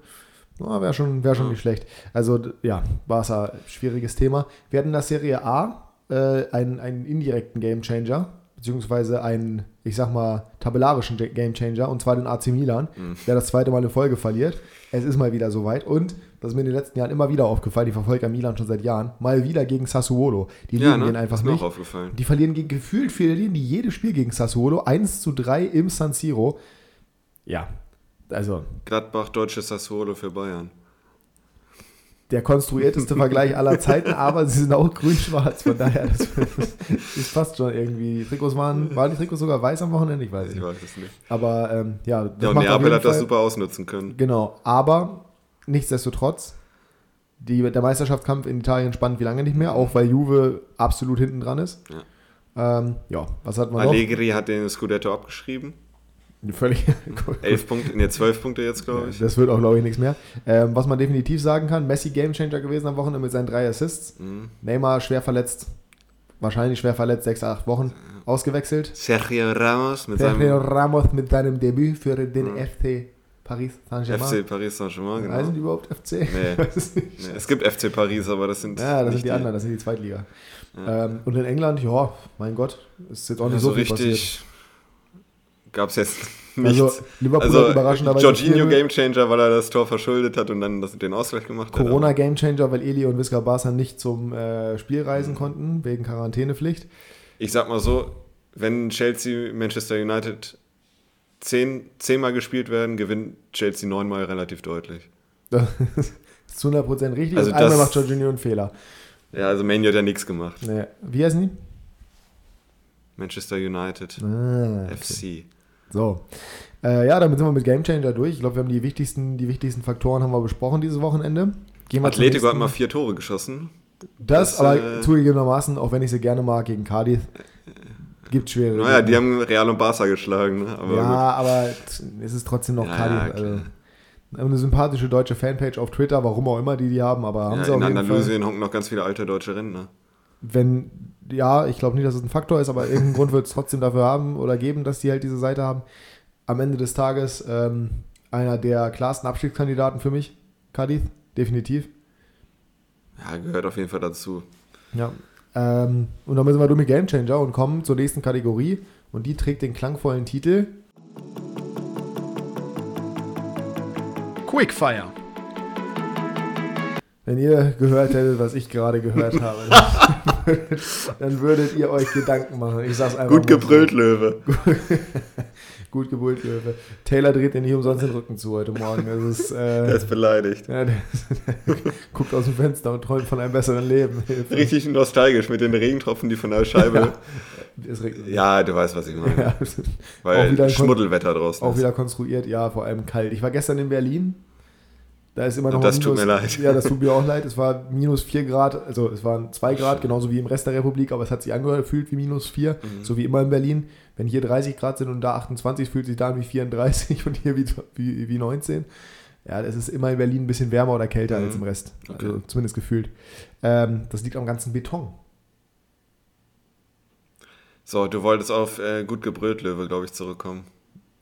[SPEAKER 1] Oh, Wäre schon, wär schon ja. nicht schlecht. Also ja, Barca, schwieriges Thema. Wir hatten in der Serie A äh, einen, einen indirekten Gamechanger, beziehungsweise einen, ich sag mal, tabellarischen Gamechanger, und zwar den AC Milan, mhm. der das zweite Mal in Folge verliert. Es ist mal wieder soweit und das ist mir in den letzten Jahren immer wieder aufgefallen, ich verfolge ja Milan schon seit Jahren, mal wieder gegen Sassuolo. Die ja, liegen ne? den einfach nicht. Aufgefallen. Die verlieren gegen, gefühlt verlieren die jedes Spiel gegen Sassuolo, 1 zu 3 im San Siro. Ja, also.
[SPEAKER 2] Gladbach, deutsches Sassuolo für Bayern.
[SPEAKER 1] Der konstruierteste Vergleich aller Zeiten, aber sie sind auch grün-schwarz, von daher, das, das, passt schon irgendwie. Die Trikots waren, waren die Trikots sogar weiß am Wochenende? Ich weiß, ich weiß es nicht. Aber ähm, ja,
[SPEAKER 2] das ja, und Neapel hat das super ausnutzen können.
[SPEAKER 1] Genau, aber nichtsdestotrotz, die, der Meisterschaftskampf in Italien spannend wie lange nicht mehr, auch weil Juve absolut hinten dran ist. Ja, ähm, ja was hat man
[SPEAKER 2] Allegri noch? hat den Scudetto abgeschrieben.
[SPEAKER 1] Völlig.
[SPEAKER 2] Elf Punkte, ne, zwölf Punkte jetzt, glaube ich.
[SPEAKER 1] Das wird auch, glaube ich, nichts mehr. Ähm, was man definitiv sagen kann: Messi Gamechanger gewesen am Wochenende mit seinen drei Assists. Mhm. Neymar schwer verletzt. Wahrscheinlich schwer verletzt, sechs, acht Wochen ausgewechselt.
[SPEAKER 2] Sergio Ramos
[SPEAKER 1] mit Sergio seinem Ramos mit seinem Debüt für den mhm. FC Paris
[SPEAKER 2] Saint-Germain. FC Paris Saint-Germain,
[SPEAKER 1] genau. Heißen die überhaupt FC? Nee.
[SPEAKER 2] nee. Es gibt FC Paris, aber das sind.
[SPEAKER 1] Ja, das sind die, die anderen, das sind die Zweitliga. Ja. Ähm, und in England, ja, mein Gott, ist jetzt auch nicht ja, so, so richtig. Passiert
[SPEAKER 2] gab es jetzt nichts. Also, Liverpool also, überraschend Jorginho Gamechanger, weil er das Tor verschuldet hat und dann das, den Ausgleich gemacht
[SPEAKER 1] Corona hat. Corona Gamechanger, weil Eli und Visca Barca nicht zum äh, Spiel reisen mhm. konnten, wegen Quarantänepflicht.
[SPEAKER 2] Ich sag mal so, wenn Chelsea, Manchester United zehn, zehnmal gespielt werden, gewinnt Chelsea neunmal relativ deutlich.
[SPEAKER 1] das ist zu 100% richtig also einmal macht Jorginho einen Fehler.
[SPEAKER 2] Ja, also Manu hat ja nichts gemacht.
[SPEAKER 1] Nee. Wie heißen die?
[SPEAKER 2] Manchester United. Ah, okay. FC.
[SPEAKER 1] So. Äh, ja, damit sind wir mit Game Changer durch. Ich glaube, wir haben die wichtigsten, die wichtigsten Faktoren haben wir besprochen dieses Wochenende.
[SPEAKER 2] Atletico hat mal vier Tore geschossen.
[SPEAKER 1] Das, das aber äh, zugegebenermaßen, auch wenn ich sie gerne mag, gegen Cardiff, gibt schwere.
[SPEAKER 2] Naja, die haben Real und Barca geschlagen. Ne?
[SPEAKER 1] Aber ja, gut. aber es ist trotzdem noch ja, Cardiff. Ja, also, eine sympathische deutsche Fanpage auf Twitter, warum auch immer die die haben, aber haben ja, sie
[SPEAKER 2] auf In Andalusien hocken noch ganz viele alte deutsche Rentner.
[SPEAKER 1] Wenn ja, ich glaube nicht, dass es ein Faktor ist, aber irgendeinen Grund wird es trotzdem dafür haben oder geben, dass die halt diese Seite haben. Am Ende des Tages ähm, einer der klarsten Abstiegskandidaten für mich, Cadiz, definitiv.
[SPEAKER 2] Ja, gehört auf jeden Fall dazu.
[SPEAKER 1] Ja. Ähm, und dann sind wir durch mit Gamechanger und kommen zur nächsten Kategorie und die trägt den klangvollen Titel Quickfire. Wenn ihr gehört hättet, was ich gerade gehört habe, dann würdet ihr euch Gedanken machen. Ich sag's einfach
[SPEAKER 2] Gut gebrüllt, so. Löwe.
[SPEAKER 1] Gut gebrüllt, Löwe. Taylor dreht dir nicht umsonst den Rücken zu heute Morgen. Das ist, äh,
[SPEAKER 2] der ist beleidigt.
[SPEAKER 1] Ja, der, der guckt aus dem Fenster und träumt von einem besseren Leben.
[SPEAKER 2] Richtig nostalgisch mit den Regentropfen, die von der Scheibe. Ja, ja du weißt, was ich meine. Ja. Weil Schmuddelwetter draußen.
[SPEAKER 1] Auch ist. wieder konstruiert, ja, vor allem kalt. Ich war gestern in Berlin da ist immer noch
[SPEAKER 2] das minus, tut mir leid.
[SPEAKER 1] Ja, das tut mir auch leid. Es war minus 4 Grad, also es waren 2 Grad, genauso wie im Rest der Republik, aber es hat sich angefühlt wie minus 4, mhm. so wie immer in Berlin. Wenn hier 30 Grad sind und da 28, fühlt sich da an wie 34 und hier wie, wie, wie 19. Ja, es ist immer in Berlin ein bisschen wärmer oder kälter mhm. als im Rest. Okay. Also zumindest gefühlt. Ähm, das liegt am ganzen Beton.
[SPEAKER 2] So, du wolltest auf äh, gut gebrüllt Löwe, glaube ich, zurückkommen.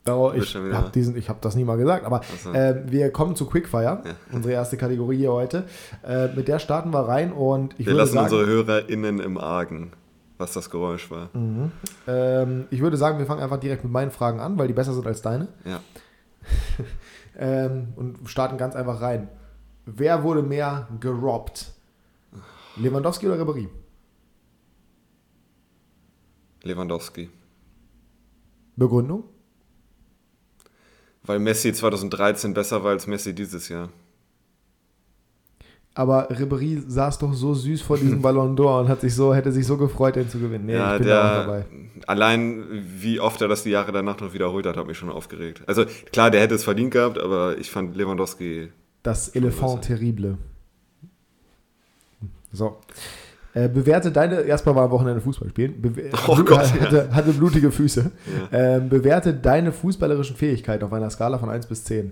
[SPEAKER 1] Oh, ich habe hab das nie mal gesagt, aber so. äh, wir kommen zu Quickfire, ja. unsere erste Kategorie hier heute. Äh, mit der starten wir rein und
[SPEAKER 2] ich wir würde lassen sagen, unsere HörerInnen im Argen, was das Geräusch war.
[SPEAKER 1] Mhm. Ähm, ich würde sagen, wir fangen einfach direkt mit meinen Fragen an, weil die besser sind als deine.
[SPEAKER 2] Ja.
[SPEAKER 1] ähm, und starten ganz einfach rein. Wer wurde mehr gerobbt? Lewandowski oder Ribéry?
[SPEAKER 2] Lewandowski.
[SPEAKER 1] Begründung?
[SPEAKER 2] Weil Messi 2013 besser war als Messi dieses Jahr.
[SPEAKER 1] aber Ribery saß doch so süß vor diesem Ballon d'Or und hat sich so, hätte sich so gefreut, den zu gewinnen.
[SPEAKER 2] Nee, ja, ich bin der, da auch dabei. Allein wie oft er das die Jahre danach noch wiederholt hat, hat mich schon aufgeregt. Also klar, der hätte es verdient gehabt, aber ich fand Lewandowski.
[SPEAKER 1] Das Elefant terrible. So. Äh, bewerte deine, erstmal war am Wochenende Fußball spielen, Be oh Gott, hatte, hatte, blutige Füße. Ja. Ähm, bewerte deine fußballerischen Fähigkeiten auf einer Skala von 1 bis 10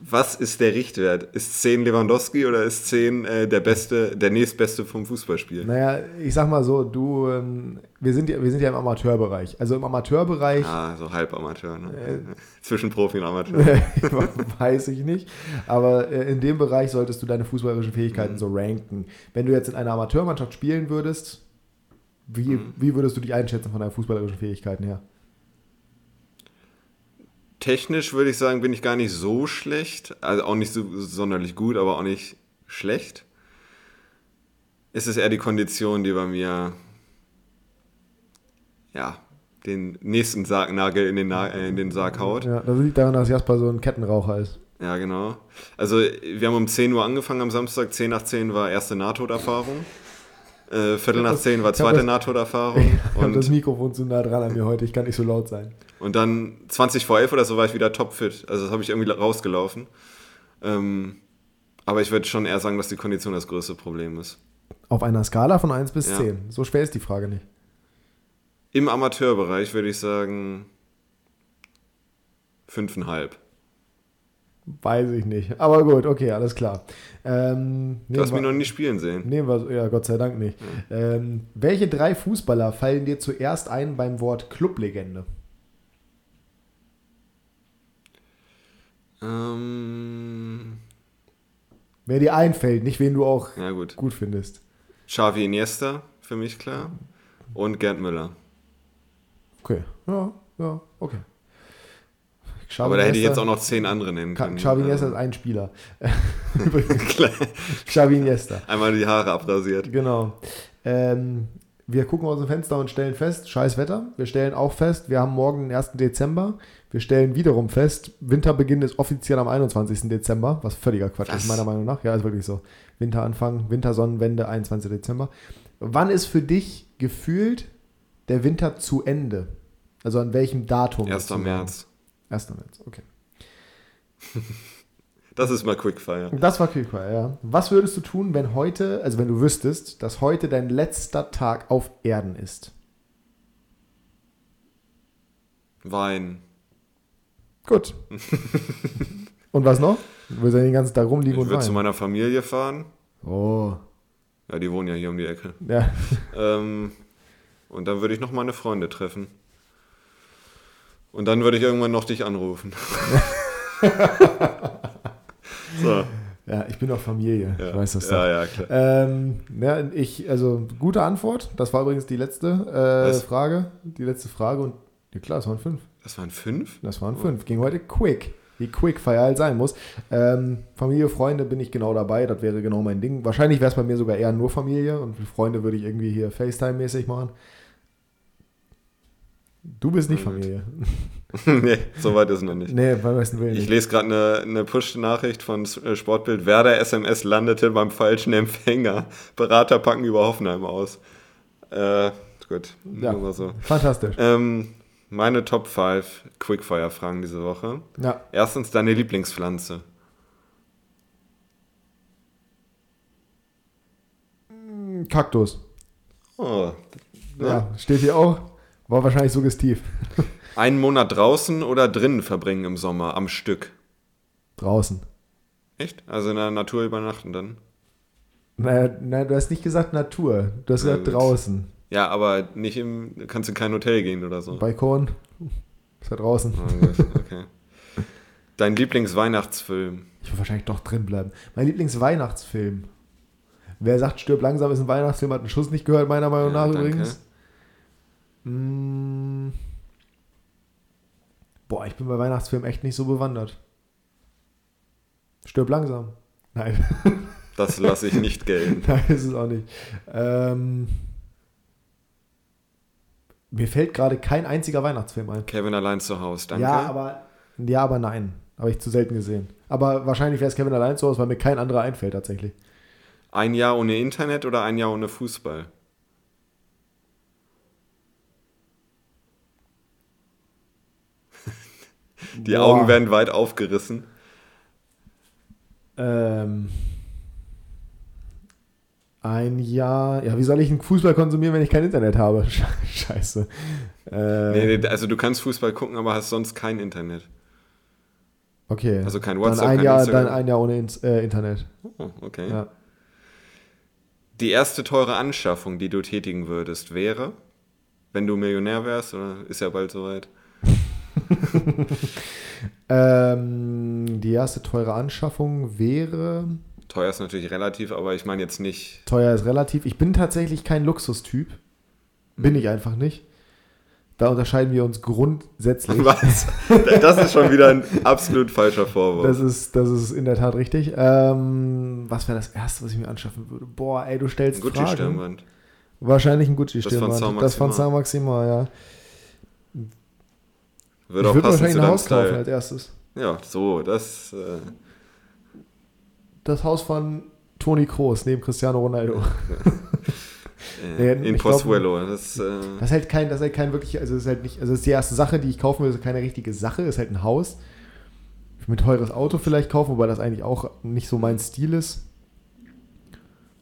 [SPEAKER 2] was ist der Richtwert? Ist 10 Lewandowski oder ist 10 äh, der beste, der nächstbeste vom Fußballspiel?
[SPEAKER 1] Naja, ich sag mal so, du, ähm, wir, sind ja, wir sind ja im Amateurbereich. Also im Amateurbereich.
[SPEAKER 2] Ah, so halb Amateur, ne? Äh, Zwischen Profi und Amateur.
[SPEAKER 1] weiß ich nicht. Aber äh, in dem Bereich solltest du deine fußballerischen Fähigkeiten mhm. so ranken. Wenn du jetzt in einer Amateurmannschaft spielen würdest, wie, mhm. wie würdest du dich einschätzen von deinen fußballerischen Fähigkeiten her?
[SPEAKER 2] Technisch würde ich sagen, bin ich gar nicht so schlecht. Also auch nicht so sonderlich gut, aber auch nicht schlecht. Es ist eher die Kondition, die bei mir ja, den nächsten Sargnagel in den, Na in den Sarg haut.
[SPEAKER 1] Ja, das liegt daran, dass Jasper so ein Kettenraucher ist.
[SPEAKER 2] Ja, genau. Also wir haben um 10 Uhr angefangen am Samstag, 10 nach 10 war erste Nahtoderfahrung. Äh, Viertel nach zehn war zweite NATO-Erfahrung.
[SPEAKER 1] Ich habe das Mikrofon zu nah dran an mir heute, ich kann nicht so laut sein.
[SPEAKER 2] Und dann 20 vor 11 oder so war ich wieder topfit. Also das habe ich irgendwie rausgelaufen. Ähm, aber ich würde schon eher sagen, dass die Kondition das größte Problem ist.
[SPEAKER 1] Auf einer Skala von 1 bis ja. 10. So schwer ist die Frage nicht.
[SPEAKER 2] Im Amateurbereich würde ich sagen 5,5.
[SPEAKER 1] Weiß ich nicht. Aber gut, okay, alles klar. Ähm,
[SPEAKER 2] du hast mich noch nie spielen sehen.
[SPEAKER 1] Nehmen wir, ja, Gott sei Dank nicht. Ja. Ähm, welche drei Fußballer fallen dir zuerst ein beim Wort Clublegende? Ähm, Wer dir einfällt, nicht wen du auch
[SPEAKER 2] ja, gut.
[SPEAKER 1] gut findest.
[SPEAKER 2] Xavi Iniesta, für mich klar. Und Gerd Müller.
[SPEAKER 1] Okay, ja, ja, okay.
[SPEAKER 2] Xavi Aber da hätte ich jetzt auch noch zehn andere nennen können.
[SPEAKER 1] Xavi Iniesta ist ein Spieler. Xavi Iniesta.
[SPEAKER 2] Einmal die Haare abrasiert.
[SPEAKER 1] Genau. Ähm, wir gucken aus dem Fenster und stellen fest, scheiß Wetter. Wir stellen auch fest, wir haben morgen den 1. Dezember. Wir stellen wiederum fest, Winterbeginn ist offiziell am 21. Dezember, was völliger Quatsch was? ist, meiner Meinung nach. Ja, ist wirklich so. Winteranfang, Wintersonnenwende, 21. Dezember. Wann ist für dich gefühlt der Winter zu Ende? Also an welchem Datum?
[SPEAKER 2] 1. März.
[SPEAKER 1] 1. März, okay.
[SPEAKER 2] Das ist mal Quickfire.
[SPEAKER 1] Das war Quickfire, ja. Was würdest du tun, wenn heute, also wenn du wüsstest, dass heute dein letzter Tag auf Erden ist?
[SPEAKER 2] Wein.
[SPEAKER 1] Gut. und was noch? Du willst ja den ganzen Tag rumliegen
[SPEAKER 2] ich und würde zu meiner Familie fahren.
[SPEAKER 1] Oh.
[SPEAKER 2] Ja, die wohnen ja hier um die Ecke.
[SPEAKER 1] Ja.
[SPEAKER 2] Ähm, und dann würde ich noch meine Freunde treffen. Und dann würde ich irgendwann noch dich anrufen.
[SPEAKER 1] so. Ja, ich bin auch Familie.
[SPEAKER 2] Ja.
[SPEAKER 1] Ich weiß das
[SPEAKER 2] ja, ja, klar.
[SPEAKER 1] Ähm, ja, ich, also, gute Antwort. Das war übrigens die letzte äh, Frage. Die letzte Frage. Und ja, klar, es waren fünf.
[SPEAKER 2] Das waren fünf?
[SPEAKER 1] Das waren fünf. Ging heute quick. Wie Quickfire halt sein muss. Ähm, Familie, Freunde bin ich genau dabei. Das wäre genau mein Ding. Wahrscheinlich wäre es bei mir sogar eher nur Familie. Und Freunde würde ich irgendwie hier FaceTime-mäßig machen. Du bist nicht Familie.
[SPEAKER 2] nee, so weit ist es noch nicht.
[SPEAKER 1] Nee, beim besten Willen
[SPEAKER 2] Ich lese gerade eine, eine Push-Nachricht von äh, Sportbild. Werder SMS landete beim falschen Empfänger. Berater packen über Hoffenheim aus. Äh, gut,
[SPEAKER 1] ja, so. Fantastisch.
[SPEAKER 2] Ähm, meine Top 5 Quickfire-Fragen diese Woche.
[SPEAKER 1] Ja.
[SPEAKER 2] Erstens deine Lieblingspflanze.
[SPEAKER 1] Kaktus.
[SPEAKER 2] Oh.
[SPEAKER 1] Ja, ja steht hier auch. War wahrscheinlich suggestiv.
[SPEAKER 2] Einen Monat draußen oder drinnen verbringen im Sommer am Stück?
[SPEAKER 1] Draußen.
[SPEAKER 2] Echt? Also in der Natur übernachten dann?
[SPEAKER 1] Naja, naja du hast nicht gesagt Natur, du hast gesagt draußen.
[SPEAKER 2] Ja, aber nicht im, kannst in kein Hotel gehen oder so.
[SPEAKER 1] Balkon, ist ja draußen.
[SPEAKER 2] Oh, okay. Dein Lieblingsweihnachtsfilm?
[SPEAKER 1] Ich will wahrscheinlich doch drin bleiben. Mein Lieblingsweihnachtsfilm. Wer sagt, stirb langsam ist ein Weihnachtsfilm, hat einen Schuss nicht gehört, meiner Meinung ja, nach danke. übrigens. Hm. Boah, ich bin bei Weihnachtsfilmen echt nicht so bewandert. Stirb langsam. Nein.
[SPEAKER 2] Das lasse ich nicht gelten.
[SPEAKER 1] Nein, ist es auch nicht. Ähm, mir fällt gerade kein einziger Weihnachtsfilm ein.
[SPEAKER 2] Kevin allein zu Hause, danke.
[SPEAKER 1] Ja, aber, ja, aber nein. Habe ich zu selten gesehen. Aber wahrscheinlich wäre es Kevin allein zu Hause, weil mir kein anderer einfällt tatsächlich.
[SPEAKER 2] Ein Jahr ohne Internet oder ein Jahr ohne Fußball? Die Boah. Augen werden weit aufgerissen.
[SPEAKER 1] Ähm, ein Jahr. Ja, wie soll ich einen Fußball konsumieren, wenn ich kein Internet habe? Scheiße.
[SPEAKER 2] Äh, nee, nee, also du kannst Fußball gucken, aber hast sonst kein Internet.
[SPEAKER 1] Okay. Also kein WhatsApp, dann ein kein Jahr, Instagram. Dann ein Jahr ohne äh, Internet.
[SPEAKER 2] Oh, okay. Ja. Die erste teure Anschaffung, die du tätigen würdest, wäre, wenn du Millionär wärst, oder ist ja bald soweit?
[SPEAKER 1] ähm, die erste teure Anschaffung wäre.
[SPEAKER 2] Teuer ist natürlich relativ, aber ich meine jetzt nicht.
[SPEAKER 1] Teuer ist relativ. Ich bin tatsächlich kein Luxustyp. Bin ich einfach nicht. Da unterscheiden wir uns grundsätzlich.
[SPEAKER 2] Was? Das ist schon wieder ein absolut falscher Vorwurf.
[SPEAKER 1] Das ist, das ist in der Tat richtig. Ähm, was wäre das Erste, was ich mir anschaffen würde? Boah, ey, du stellst ein Gucci-Stirnband. Wahrscheinlich ein Gucci-Stirnband. Das von San Maxima, ja.
[SPEAKER 2] Würde ich würde wahrscheinlich ein Haus kaufen als erstes. Ja, so, das. Äh
[SPEAKER 1] das Haus von Toni Kroos neben Cristiano Ronaldo.
[SPEAKER 2] Äh, in Pozuelo. Das, äh
[SPEAKER 1] das, ist halt kein, das ist halt kein wirklich, also das ist halt nicht, also das ist die erste Sache, die ich kaufen will, ist keine richtige Sache, ist halt ein Haus. Ich will ein teures Auto vielleicht kaufen, wobei das eigentlich auch nicht so mein Stil ist.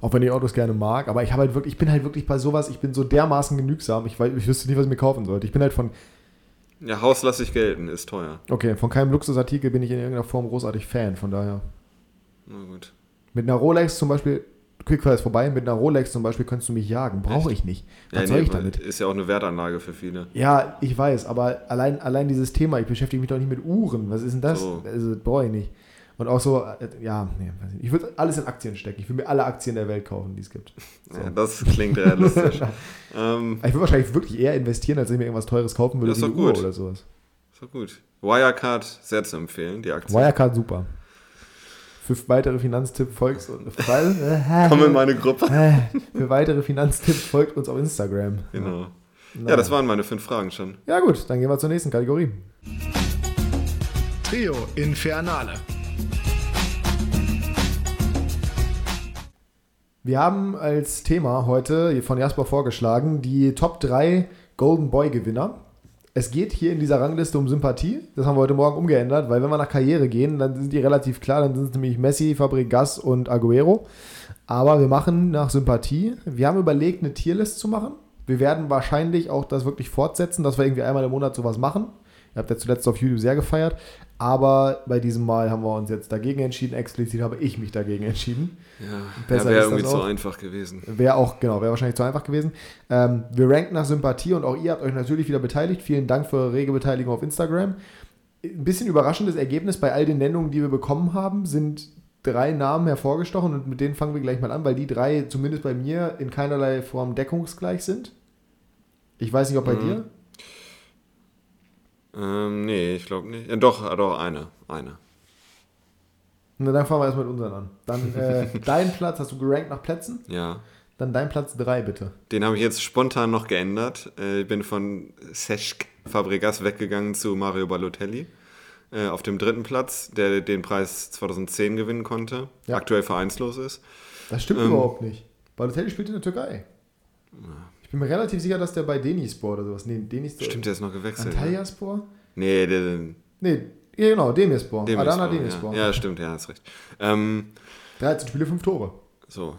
[SPEAKER 1] Auch wenn ich Autos gerne mag, aber ich habe halt wirklich, ich bin halt wirklich bei sowas, ich bin so dermaßen genügsam, ich, weiß, ich wüsste nicht, was ich mir kaufen sollte. Ich bin halt von.
[SPEAKER 2] Ja, Haus lasse ich gelten, ist teuer.
[SPEAKER 1] Okay, von keinem Luxusartikel bin ich in irgendeiner Form großartig Fan, von daher.
[SPEAKER 2] Na gut.
[SPEAKER 1] Mit einer Rolex zum Beispiel Quickfire ist vorbei. Mit einer Rolex zum Beispiel könntest du mich jagen. Brauche ich nicht. Was ja, soll nee, ich damit?
[SPEAKER 2] Ist ja auch eine Wertanlage für viele.
[SPEAKER 1] Ja, ich weiß, aber allein, allein dieses Thema, ich beschäftige mich doch nicht mit Uhren. Was ist denn das? So. Also, brauche ich nicht. Und auch so, äh, ja, nee, ich, ich würde alles in Aktien stecken. Ich würde mir alle Aktien der Welt kaufen, die es gibt.
[SPEAKER 2] So. Ja, das klingt realistisch.
[SPEAKER 1] ähm, ich würde wahrscheinlich wirklich eher investieren, als ich mir irgendwas Teures kaufen würde,
[SPEAKER 2] das ist wie eine Uhr oder sowas. Ist doch gut. Wirecard sehr zu empfehlen, die Aktien.
[SPEAKER 1] Wirecard super. Für weitere Finanztipps folgt uns.
[SPEAKER 2] Komm in meine Gruppe.
[SPEAKER 1] Für weitere Finanztipps folgt uns auf Instagram.
[SPEAKER 2] Genau. Ja, das waren meine fünf Fragen schon.
[SPEAKER 1] Ja, gut, dann gehen wir zur nächsten Kategorie.
[SPEAKER 3] Trio Infernale.
[SPEAKER 1] Wir haben als Thema heute von Jasper vorgeschlagen die Top 3 Golden Boy Gewinner es geht hier in dieser Rangliste um Sympathie. Das haben wir heute Morgen umgeändert, weil wenn wir nach Karriere gehen, dann sind die relativ klar. Dann sind es nämlich Messi, Fabregas und Aguero. Aber wir machen nach Sympathie. Wir haben überlegt, eine Tierlist zu machen. Wir werden wahrscheinlich auch das wirklich fortsetzen, dass wir irgendwie einmal im Monat sowas machen. Ihr habt ja zuletzt auf YouTube sehr gefeiert. Aber bei diesem Mal haben wir uns jetzt dagegen entschieden. Explizit habe ich mich dagegen entschieden.
[SPEAKER 2] Ja, ja wäre irgendwie zu einfach gewesen.
[SPEAKER 1] Wäre auch, genau, wäre wahrscheinlich zu einfach gewesen. Ähm, wir ranken nach Sympathie und auch ihr habt euch natürlich wieder beteiligt. Vielen Dank für eure rege Beteiligung auf Instagram. Ein bisschen überraschendes Ergebnis bei all den Nennungen, die wir bekommen haben, sind drei Namen hervorgestochen und mit denen fangen wir gleich mal an, weil die drei zumindest bei mir in keinerlei Form deckungsgleich sind. Ich weiß nicht, ob bei mhm. dir.
[SPEAKER 2] Ähm, nee, ich glaube nicht. Ja, doch, doch, eine. Eine.
[SPEAKER 1] Na, dann fangen wir erstmal mit unseren an. Dann äh, dein Platz, hast du gerankt nach Plätzen?
[SPEAKER 2] Ja.
[SPEAKER 1] Dann dein Platz 3, bitte.
[SPEAKER 2] Den habe ich jetzt spontan noch geändert. Äh, ich bin von Seschk Fabregas weggegangen zu Mario Balotelli. Äh, auf dem dritten Platz, der den Preis 2010 gewinnen konnte. Ja. Aktuell vereinslos ist.
[SPEAKER 1] Das stimmt ähm, überhaupt nicht. Balotelli spielt in der Türkei. Ja. Ich bin mir relativ sicher, dass der bei Denispor oder sowas. Nee, Denispor.
[SPEAKER 2] Stimmt, der ist noch gewechselt.
[SPEAKER 1] Antalyaspor? Ja.
[SPEAKER 2] Nee, der.
[SPEAKER 1] Nee, genau, Demispor. Adana Demispor.
[SPEAKER 2] Ja. ja, stimmt, ja, hast recht. Ähm,
[SPEAKER 1] 13 Spiele, 5 Tore.
[SPEAKER 2] So.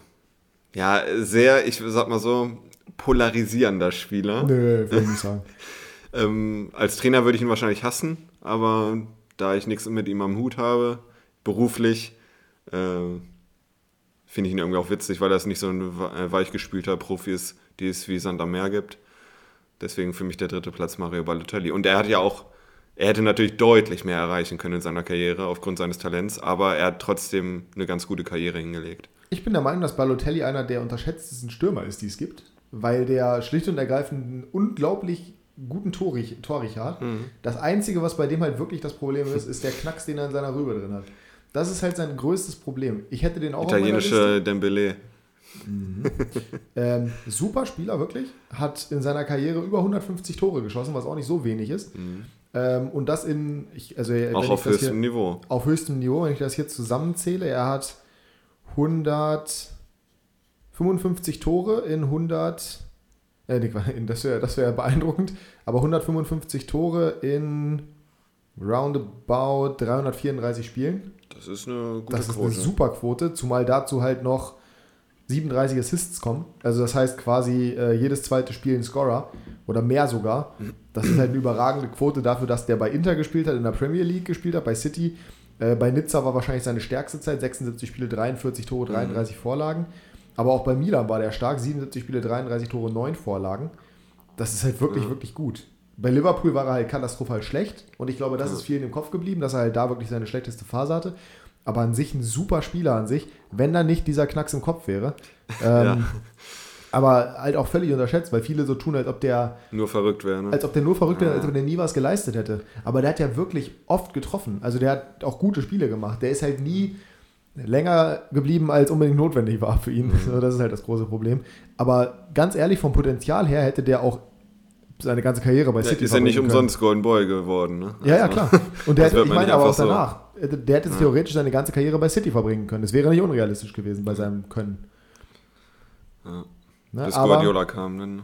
[SPEAKER 2] Ja, sehr, ich sag mal so, polarisierender Spieler.
[SPEAKER 1] Nee, würde ich nicht sagen.
[SPEAKER 2] ähm, als Trainer würde ich ihn wahrscheinlich hassen, aber da ich nichts mit ihm am Hut habe, beruflich, äh, finde ich ihn irgendwie auch witzig, weil er nicht so ein weichgespülter Profi ist, die es wie Sand am Meer gibt. Deswegen für mich der dritte Platz Mario Balotelli. Und er hat ja auch, er hätte natürlich deutlich mehr erreichen können in seiner Karriere aufgrund seines Talents, aber er hat trotzdem eine ganz gute Karriere hingelegt.
[SPEAKER 1] Ich bin der Meinung, dass Balotelli einer der unterschätztesten Stürmer ist, die es gibt, weil der schlicht und ergreifend einen unglaublich guten Torich hat. Mhm. Das Einzige, was bei dem halt wirklich das Problem ist, ist der Knacks, den er in seiner Rübe drin hat. Das ist halt sein größtes Problem. Ich hätte den auch
[SPEAKER 2] Italienische Dembele.
[SPEAKER 1] Mhm. ähm, super Spieler, wirklich. Hat in seiner Karriere über 150 Tore geschossen, was auch nicht so wenig ist. Mhm. Ähm, und das in. Ich, also,
[SPEAKER 2] auch auf höchstem hier, Niveau.
[SPEAKER 1] Auf höchstem Niveau, wenn ich das hier zusammenzähle. Er hat 100. 55 Tore in 100. Äh, das wäre das wär beeindruckend. Aber 155 Tore in roundabout 334 Spielen.
[SPEAKER 2] Das ist eine
[SPEAKER 1] gute das ist Quote. eine super Quote, zumal dazu halt noch 37 Assists kommen. Also das heißt quasi äh, jedes zweite Spiel ein Scorer oder mehr sogar. Das ist halt eine überragende Quote dafür, dass der bei Inter gespielt hat, in der Premier League gespielt hat, bei City. Äh, bei Nizza war wahrscheinlich seine stärkste Zeit, 76 Spiele, 43 Tore, 33 mhm. Vorlagen. Aber auch bei Milan war der stark, 77 Spiele, 33 Tore, 9 Vorlagen. Das ist halt wirklich, mhm. wirklich gut. Bei Liverpool war er halt katastrophal schlecht und ich glaube, das mhm. ist vielen im Kopf geblieben, dass er halt da wirklich seine schlechteste Phase hatte. Aber an sich ein super Spieler an sich, wenn da nicht dieser Knacks im Kopf wäre. Ähm, ja. Aber halt auch völlig unterschätzt, weil viele so tun, als ob der.
[SPEAKER 2] Nur verrückt wäre, ne?
[SPEAKER 1] Als ob der nur verrückt wäre, als ob der nie was geleistet hätte. Aber der hat ja wirklich oft getroffen. Also der hat auch gute Spiele gemacht. Der ist halt nie länger geblieben, als unbedingt notwendig war für ihn. Mhm. Das ist halt das große Problem. Aber ganz ehrlich, vom Potenzial her hätte der auch seine ganze Karriere bei City.
[SPEAKER 2] Ist ja nicht können. umsonst Golden Boy geworden, ne?
[SPEAKER 1] Ja, ja, klar. Und der, ich meine aber auch danach. So. Der hätte ja. theoretisch seine ganze Karriere bei City verbringen können. Das wäre nicht unrealistisch gewesen bei seinem Können.
[SPEAKER 2] Ja. Ne? Bis aber Guardiola kam dann.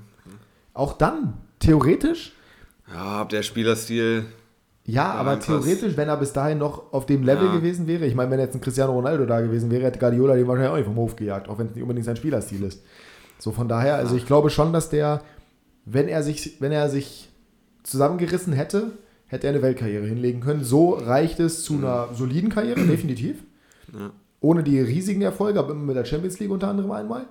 [SPEAKER 1] Auch dann, theoretisch.
[SPEAKER 2] Ja, der Spielerstil.
[SPEAKER 1] Ja, aber theoretisch, wenn er bis dahin noch auf dem Level ja. gewesen wäre, ich meine, wenn jetzt ein Cristiano Ronaldo da gewesen wäre, hätte Guardiola den wahrscheinlich auch nicht vom Hof gejagt, auch wenn es nicht unbedingt sein Spielerstil ist. So von daher, also ich glaube schon, dass der, wenn er sich, wenn er sich zusammengerissen hätte, hätte er eine Weltkarriere hinlegen können. So reicht es zu einer soliden Karriere, definitiv. Ja. Ohne die riesigen Erfolge, aber mit der Champions League unter anderem einmal.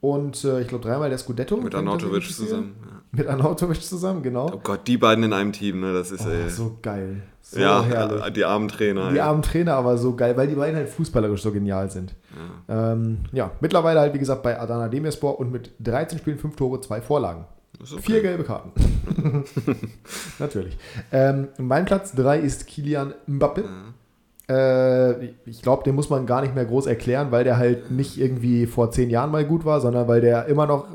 [SPEAKER 1] Und äh, ich glaube dreimal der Scudetto.
[SPEAKER 2] Mit Arnautovic zusammen.
[SPEAKER 1] Ja. Mit Arnautovic zusammen, genau.
[SPEAKER 2] Oh Gott, die beiden in einem Team, ne? Das ist
[SPEAKER 1] oh, ey. so geil. So
[SPEAKER 2] ja, herrlich. die armen Trainer.
[SPEAKER 1] Die ey. armen Trainer, aber so geil, weil die beiden halt fußballerisch so genial sind. Ja, ähm, ja mittlerweile halt, wie gesagt, bei Adana Demirspor und mit 13 Spielen, 5 Tore, 2 Vorlagen. Okay. Vier gelbe Karten. Natürlich. Ähm, mein Platz 3 ist Kilian Mbappe. Mhm. Äh, ich glaube, den muss man gar nicht mehr groß erklären, weil der halt nicht irgendwie vor zehn Jahren mal gut war, sondern weil der immer noch,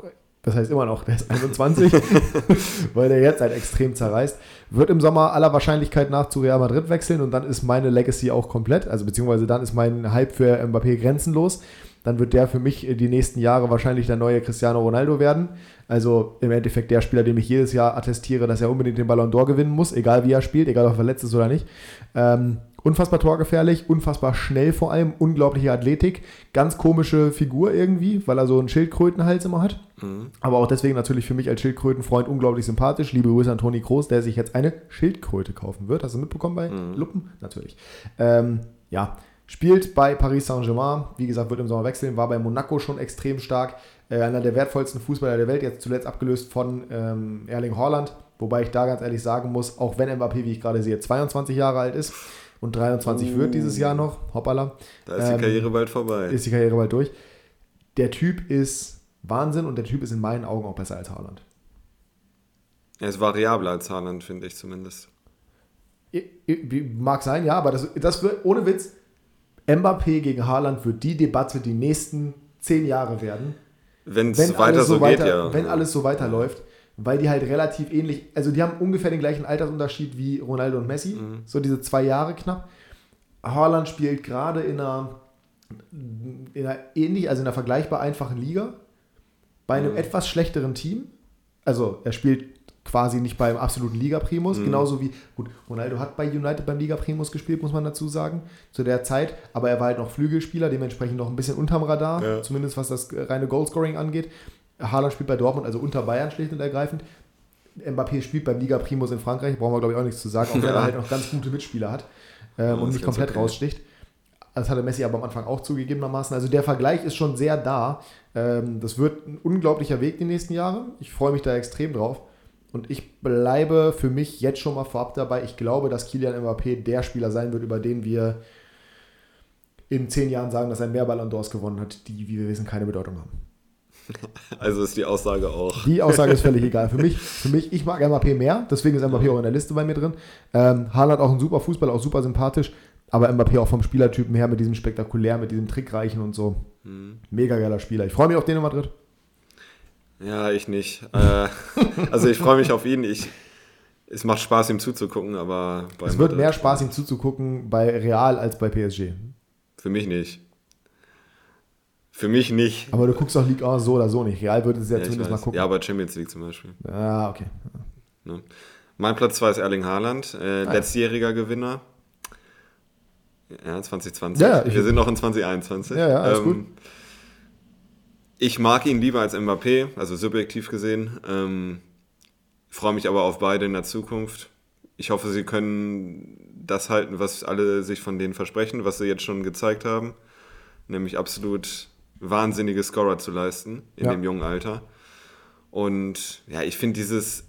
[SPEAKER 1] das heißt immer noch, der ist 21, weil der jetzt halt extrem zerreißt. Wird im Sommer aller Wahrscheinlichkeit nach zu Real Madrid wechseln und dann ist meine Legacy auch komplett, also beziehungsweise dann ist mein Hype für Mbappé grenzenlos. Dann wird der für mich die nächsten Jahre wahrscheinlich der neue Cristiano Ronaldo werden. Also im Endeffekt der Spieler, dem ich jedes Jahr attestiere, dass er unbedingt den Ballon d'Or gewinnen muss, egal wie er spielt, egal ob er verletzt ist oder nicht. Ähm, Unfassbar torgefährlich, unfassbar schnell vor allem, unglaubliche Athletik, ganz komische Figur irgendwie, weil er so einen Schildkrötenhals immer hat. Mhm. Aber auch deswegen natürlich für mich als Schildkrötenfreund unglaublich sympathisch. Liebe Grüße an Toni Kroos, der sich jetzt eine Schildkröte kaufen wird. Hast du mitbekommen bei mhm. Luppen? Natürlich. Ähm, ja, spielt bei Paris Saint-Germain. Wie gesagt, wird im Sommer wechseln, war bei Monaco schon extrem stark. Äh, einer der wertvollsten Fußballer der Welt, jetzt zuletzt abgelöst von ähm, Erling Haaland. Wobei ich da ganz ehrlich sagen muss, auch wenn Mbappé, wie ich gerade sehe, 22 Jahre alt ist, und 23 uh, wird dieses Jahr noch. Hoppala.
[SPEAKER 2] Da ist die ähm, Karriere bald vorbei.
[SPEAKER 1] Ist die Karriere bald durch. Der Typ ist Wahnsinn und der Typ ist in meinen Augen auch besser als Haaland.
[SPEAKER 2] Er ist variabler als Haaland, finde ich zumindest.
[SPEAKER 1] Mag sein, ja, aber das, das wird, ohne Witz, Mbappé gegen Haaland wird die Debatte die nächsten zehn Jahre werden.
[SPEAKER 2] Wenn's wenn es weiter so, weiter, geht, ja.
[SPEAKER 1] Wenn alles so weiterläuft weil die halt relativ ähnlich, also die haben ungefähr den gleichen Altersunterschied wie Ronaldo und Messi, mhm. so diese zwei Jahre knapp. Haaland spielt gerade in einer, in einer ähnlich, also in einer vergleichbar einfachen Liga, bei einem mhm. etwas schlechteren Team. Also er spielt quasi nicht beim absoluten Liga-Primus, mhm. genauso wie, gut, Ronaldo hat bei United beim Liga-Primus gespielt, muss man dazu sagen, zu der Zeit, aber er war halt noch Flügelspieler, dementsprechend noch ein bisschen unterm Radar, ja. zumindest was das reine Goalscoring angeht. Haaland spielt bei Dortmund, also unter Bayern schlicht und ergreifend. Mbappé spielt beim Liga Primus in Frankreich, brauchen wir glaube ich auch nichts zu sagen, auch wenn er halt noch ganz gute Mitspieler hat ähm, und nicht komplett okay. raussticht. Das hatte Messi aber am Anfang auch zugegebenermaßen. Also der Vergleich ist schon sehr da. Ähm, das wird ein unglaublicher Weg die nächsten Jahre. Ich freue mich da extrem drauf. Und ich bleibe für mich jetzt schon mal vorab dabei. Ich glaube, dass Kilian Mbappé der Spieler sein wird, über den wir in zehn Jahren sagen, dass er mehr Ballon d'Ors gewonnen hat, die, wie wir wissen, keine Bedeutung haben.
[SPEAKER 2] Also ist die Aussage auch.
[SPEAKER 1] Die Aussage ist völlig egal. Für mich, für mich, ich mag MAP mehr, deswegen ist MAP auch in der Liste bei mir drin. Ähm, Haaland auch ein super Fußballer, auch super sympathisch, aber MAP auch vom Spielertypen her mit diesem spektakulär, mit diesem Trickreichen und so. Hm. Mega geiler Spieler. Ich freue mich auf den in Madrid.
[SPEAKER 2] Ja, ich nicht. Äh, also ich freue mich auf ihn. Ich, es macht Spaß, ihm zuzugucken, aber
[SPEAKER 1] Es wird mehr Spaß, ihm zuzugucken bei Real als bei PSG.
[SPEAKER 2] Für mich nicht. Für mich nicht.
[SPEAKER 1] Aber du guckst doch Ligue 1 so oder so nicht. Real würde es ja, ja zumindest mal gucken.
[SPEAKER 2] Ja, aber Champions League zum Beispiel.
[SPEAKER 1] Ah, okay.
[SPEAKER 2] Ne? Mein Platz 2 ist Erling Haaland, äh, ah, letztjähriger Gewinner. Ja, 2020. Ja, Wir sind noch in 2021.
[SPEAKER 1] Ja, ja, alles ähm, gut.
[SPEAKER 2] Ich mag ihn lieber als Mbappé, also subjektiv gesehen. Ähm, freue mich aber auf beide in der Zukunft. Ich hoffe, sie können das halten, was alle sich von denen versprechen, was sie jetzt schon gezeigt haben. Nämlich absolut wahnsinnige Scorer zu leisten in ja. dem jungen Alter. Und ja, ich finde dieses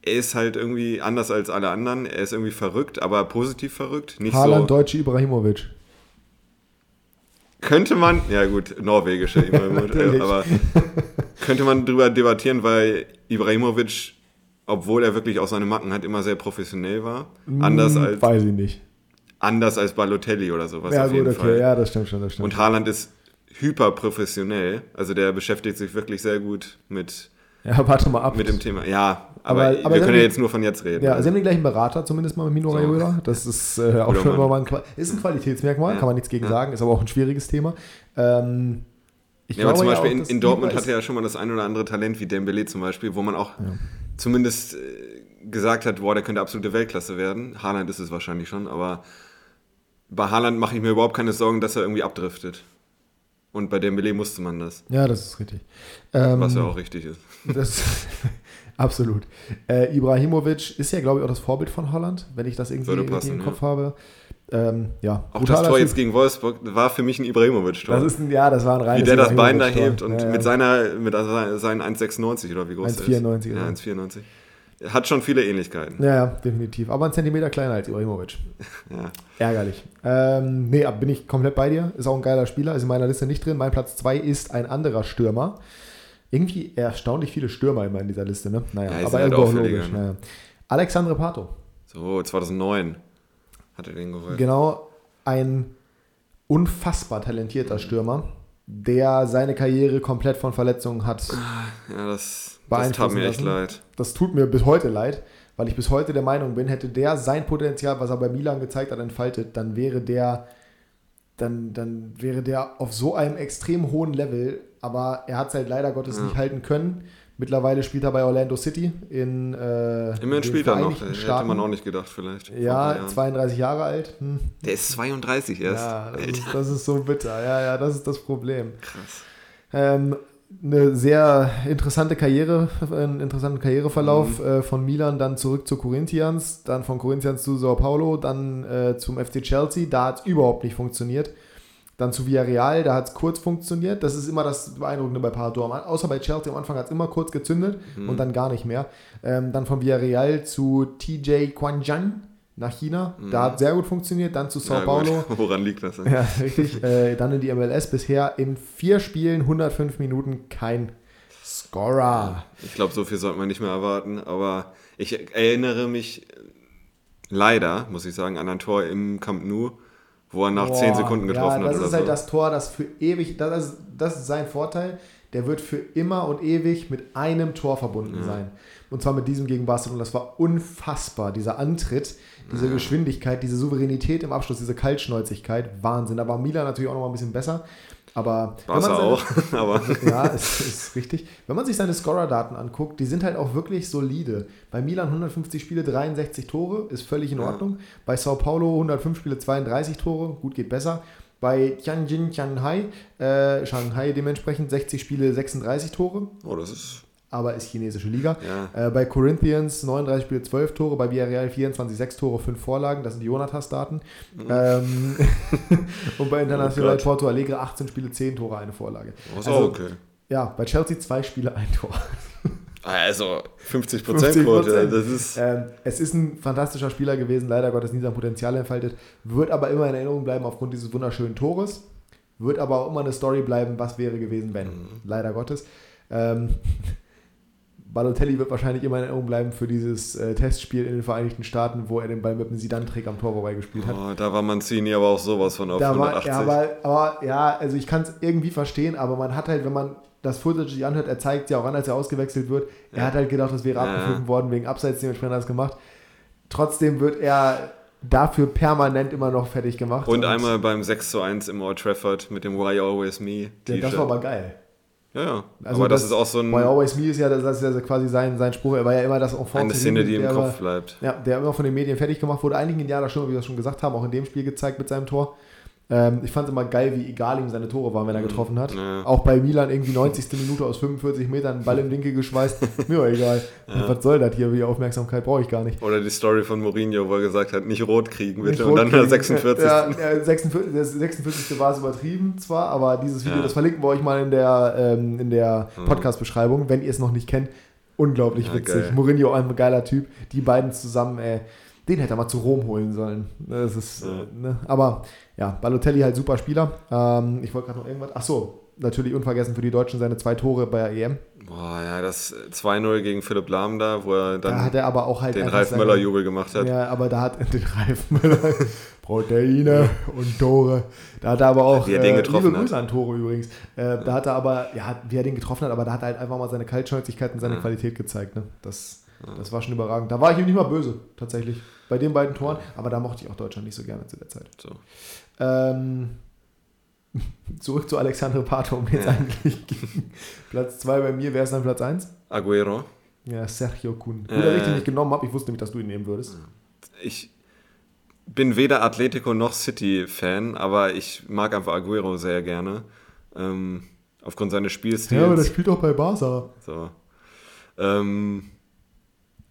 [SPEAKER 2] er ist halt irgendwie anders als alle anderen. Er ist irgendwie verrückt, aber positiv verrückt.
[SPEAKER 1] Nicht Haaland, so, Deutsche Ibrahimovic.
[SPEAKER 2] Könnte man, ja gut, norwegische Ibrahimovic, aber könnte man drüber debattieren, weil Ibrahimovic, obwohl er wirklich auch seine Macken hat, immer sehr professionell war. Anders hm, als.
[SPEAKER 1] Weiß ich nicht.
[SPEAKER 2] Anders als Balotelli oder sowas.
[SPEAKER 1] Ja, auf gut, jeden okay, Fall. ja, das stimmt schon. Das stimmt
[SPEAKER 2] Und Haaland ist hyper professionell. Also der beschäftigt sich wirklich sehr gut mit.
[SPEAKER 1] Ja, warte mal ab.
[SPEAKER 2] Mit dem Thema. Ja, aber, aber, aber wir können ja jetzt nur von jetzt reden.
[SPEAKER 1] Ja, also. sie haben den gleichen Berater, zumindest mal mit Mino so. Raiola. Das ist äh, auch schon immer mal ein, ist ein Qualitätsmerkmal, ja. kann man nichts gegen ja. sagen, ist aber auch ein schwieriges Thema. Ähm,
[SPEAKER 2] ich ja, aber zum Beispiel auch, in, in Dortmund hatte er ja schon mal das ein oder andere Talent, wie Dembele zum Beispiel, wo man auch zumindest äh, gesagt hat, boah, der könnte absolute Weltklasse werden. Haaland ist es wahrscheinlich schon, aber bei Haaland mache ich mir überhaupt keine Sorgen, dass er irgendwie abdriftet. Und bei Dembele musste man das.
[SPEAKER 1] Ja, das ist richtig.
[SPEAKER 2] Was ja ähm, auch richtig ist.
[SPEAKER 1] Das, Absolut. Äh, Ibrahimovic ist ja, glaube ich, auch das Vorbild von Holland, wenn ich das irgendwie, passen, irgendwie im Kopf ja. habe. Ähm, ja,
[SPEAKER 2] auch das Tor jetzt gegen Wolfsburg war für mich ein Ibrahimovic-Tor.
[SPEAKER 1] Das ist ein, ja, das war ein reines
[SPEAKER 2] Wie der das Bein da hebt und ja, ja. mit seiner mit seinen 1,96 oder wie groß
[SPEAKER 1] 1,94.
[SPEAKER 2] Ja, 1,94. Hat schon viele Ähnlichkeiten.
[SPEAKER 1] Ja, ja, definitiv. Aber ein Zentimeter kleiner als Ibrahimovic. ja. Ärgerlich. Ähm, nee, bin ich komplett bei dir. Ist auch ein geiler Spieler. Ist in meiner Liste nicht drin. Mein Platz 2 ist ein anderer Stürmer. Irgendwie erstaunlich viele Stürmer immer in dieser Liste, ne? Naja, ja, aber halt irgendwo logisch. Ne? Naja. Alexandre Pato.
[SPEAKER 2] So, 2009 hat er den geholt.
[SPEAKER 1] Genau, ein unfassbar talentierter Stürmer, der seine Karriere komplett von Verletzungen hat.
[SPEAKER 2] Ja, das, das tat mir echt leid.
[SPEAKER 1] Das tut mir bis heute leid, weil ich bis heute der Meinung bin, hätte der sein Potenzial, was er bei Milan gezeigt hat, entfaltet, dann wäre der dann, dann wäre der auf so einem extrem hohen Level, aber er hat es halt leider Gottes ja. nicht halten können. Mittlerweile spielt er bei Orlando City in äh,
[SPEAKER 2] Immerhin spielt er noch, hätte man auch nicht gedacht vielleicht.
[SPEAKER 1] Ja, 32 Jahre alt. Hm.
[SPEAKER 2] Der ist 32 erst.
[SPEAKER 1] Ja, das ist, das ist, so bitter. Ja, ja, das ist das Problem. Krass. Ähm, eine sehr interessante Karriere, einen interessanten Karriereverlauf mhm. äh, von Milan, dann zurück zu Corinthians, dann von Corinthians zu Sao Paulo, dann äh, zum FC Chelsea, da hat es überhaupt nicht funktioniert. Dann zu Villarreal, da hat es kurz funktioniert. Das ist immer das Beeindruckende bei Pato. Außer bei Chelsea am Anfang hat es immer kurz gezündet mhm. und dann gar nicht mehr. Ähm, dann von Villarreal zu TJ Quanjian nach China. Mhm. Da hat sehr gut funktioniert. Dann zu Sao ja, Paulo.
[SPEAKER 2] Woran liegt das
[SPEAKER 1] denn? Ja, richtig. äh, dann in die MLS. Bisher in vier Spielen, 105 Minuten, kein Scorer.
[SPEAKER 2] Ich glaube, so viel sollte man nicht mehr erwarten. Aber ich erinnere mich leider, muss ich sagen, an ein Tor im Camp Nou, wo er nach Boah, 10 Sekunden getroffen
[SPEAKER 1] ja,
[SPEAKER 2] hat.
[SPEAKER 1] Das ist halt so. das Tor, das für ewig, das ist, das ist sein Vorteil. Der wird für immer und ewig mit einem Tor verbunden ja. sein. Und zwar mit diesem gegen Barcelona. Das war unfassbar, dieser Antritt diese Geschwindigkeit, diese Souveränität im Abschluss, diese Kaltschnäuzigkeit, Wahnsinn. Da war Milan natürlich auch noch mal ein bisschen besser. Aber
[SPEAKER 2] war seine, auch, aber
[SPEAKER 1] ja, ist, ist richtig. Wenn man sich seine Scorer-Daten anguckt, die sind halt auch wirklich solide. Bei Milan 150 Spiele, 63 Tore, ist völlig in Ordnung. Ja. Bei Sao Paulo 105 Spiele, 32 Tore, gut geht besser. Bei Tianjin Shanghai, äh, Shanghai dementsprechend 60 Spiele, 36 Tore.
[SPEAKER 2] Oh, das ist
[SPEAKER 1] aber ist chinesische Liga. Ja. Äh, bei Corinthians 39 Spiele, 12 Tore, bei Villarreal 24, 6 Tore, 5 Vorlagen, das sind die Jonatas-Daten. Mhm. Ähm, und bei International oh Porto Alegre 18 Spiele, 10 Tore, eine Vorlage.
[SPEAKER 2] Oh, also, okay.
[SPEAKER 1] Ja, bei Chelsea 2 Spiele, ein Tor.
[SPEAKER 2] Also 50% Quote, das ist.
[SPEAKER 1] Ähm, es ist ein fantastischer Spieler gewesen, leider Gottes nie sein Potenzial entfaltet, wird aber immer in Erinnerung bleiben aufgrund dieses wunderschönen Tores, wird aber auch immer eine Story bleiben, was wäre gewesen, wenn. Mhm. Leider Gottes. Ähm, Balotelli wird wahrscheinlich immer in Erinnerung bleiben für dieses äh, Testspiel in den Vereinigten Staaten, wo er den Ball mit dem Sidan-Trick am Tor vorbeigespielt hat.
[SPEAKER 2] Oh, da war Mancini aber auch sowas von auf da 180.
[SPEAKER 1] War, ja, aber, aber, ja, also ich kann es irgendwie verstehen, aber man hat halt, wenn man das Footage sich anhört, er zeigt ja auch an, als er ausgewechselt wird. Ja. Er hat halt gedacht, das wäre ja. abgepfiffen worden wegen Abseits, dementsprechend hat er es gemacht. Trotzdem wird er dafür permanent immer noch fertig gemacht.
[SPEAKER 2] Und, und einmal beim 6 zu 1 im Old Trafford mit dem Why Always Me.
[SPEAKER 1] Ja, das war aber geil.
[SPEAKER 2] Ja, ja. Also aber das, das, ist auch so ein.
[SPEAKER 1] Why Always Me ist ja, das ist ja quasi sein, sein Spruch. Er war ja immer das
[SPEAKER 2] Enfant. Eine Szene, die im Kopf bleibt.
[SPEAKER 1] Ja, der immer von den Medien fertig gemacht wurde. Einigen Indianer schon, wie wir das schon gesagt haben, auch in dem Spiel gezeigt mit seinem Tor. Ähm, ich fand es immer geil, wie egal ihm seine Tore waren, wenn er mhm. getroffen hat. Ja. Auch bei Milan irgendwie 90. Minute aus 45 Metern einen Ball im Winkel geschweißt. Mir war egal. Ja. Was soll das hier? Wie Aufmerksamkeit brauche ich gar nicht.
[SPEAKER 2] Oder die Story von Mourinho, wo er gesagt hat, nicht rot kriegen bitte. Rot und dann kriegen. 46.
[SPEAKER 1] Ja, ja 46. Das 46. war es übertrieben zwar, aber dieses Video, das verlinken wir euch mal in der, ähm, in der mhm. Podcast-Beschreibung, wenn ihr es noch nicht kennt. Unglaublich witzig. Geil. Mourinho, ein geiler Typ. Die beiden zusammen, ey den hätte er mal zu Rom holen sollen. Das ist, ja. ne? Aber ja, Balotelli halt super Spieler. Ähm, ich wollte gerade noch irgendwas. Ach so, natürlich unvergessen für die Deutschen seine zwei Tore bei der EM.
[SPEAKER 2] Boah, ja, das 2-0 gegen Philipp Lahm da, wo er dann
[SPEAKER 1] da hat er aber auch halt
[SPEAKER 2] den Ralf Möller-Jubel gemacht hat.
[SPEAKER 1] Ja, aber da hat den Ralf Möller Proteine und Tore. Da hat er aber auch,
[SPEAKER 2] wie er den äh, getroffen
[SPEAKER 1] liebe Grüße an Tore übrigens, äh, da hat er aber, ja, wie er den getroffen hat, aber da hat er halt einfach mal seine Kaltschnäuzigkeit und seine ja. Qualität gezeigt. Ne? Das, das war schon überragend. Da war ich ihm nicht mal böse, tatsächlich, bei den beiden Toren. Aber da mochte ich auch Deutschland nicht so gerne zu der Zeit. So. Ähm, zurück zu Alexandre Pato, um jetzt ja. eigentlich Platz 2 bei mir. Wer ist dann Platz 1?
[SPEAKER 2] Aguero.
[SPEAKER 1] Ja, Sergio Kun. Gut, äh, dass ich den nicht genommen habe. Ich wusste nämlich, dass du ihn nehmen würdest.
[SPEAKER 2] Ich bin weder Atletico noch City-Fan, aber ich mag einfach Aguero sehr gerne. Ähm, aufgrund seines Spielstils.
[SPEAKER 1] Ja, aber der spielt auch bei Barca.
[SPEAKER 2] So. Ähm,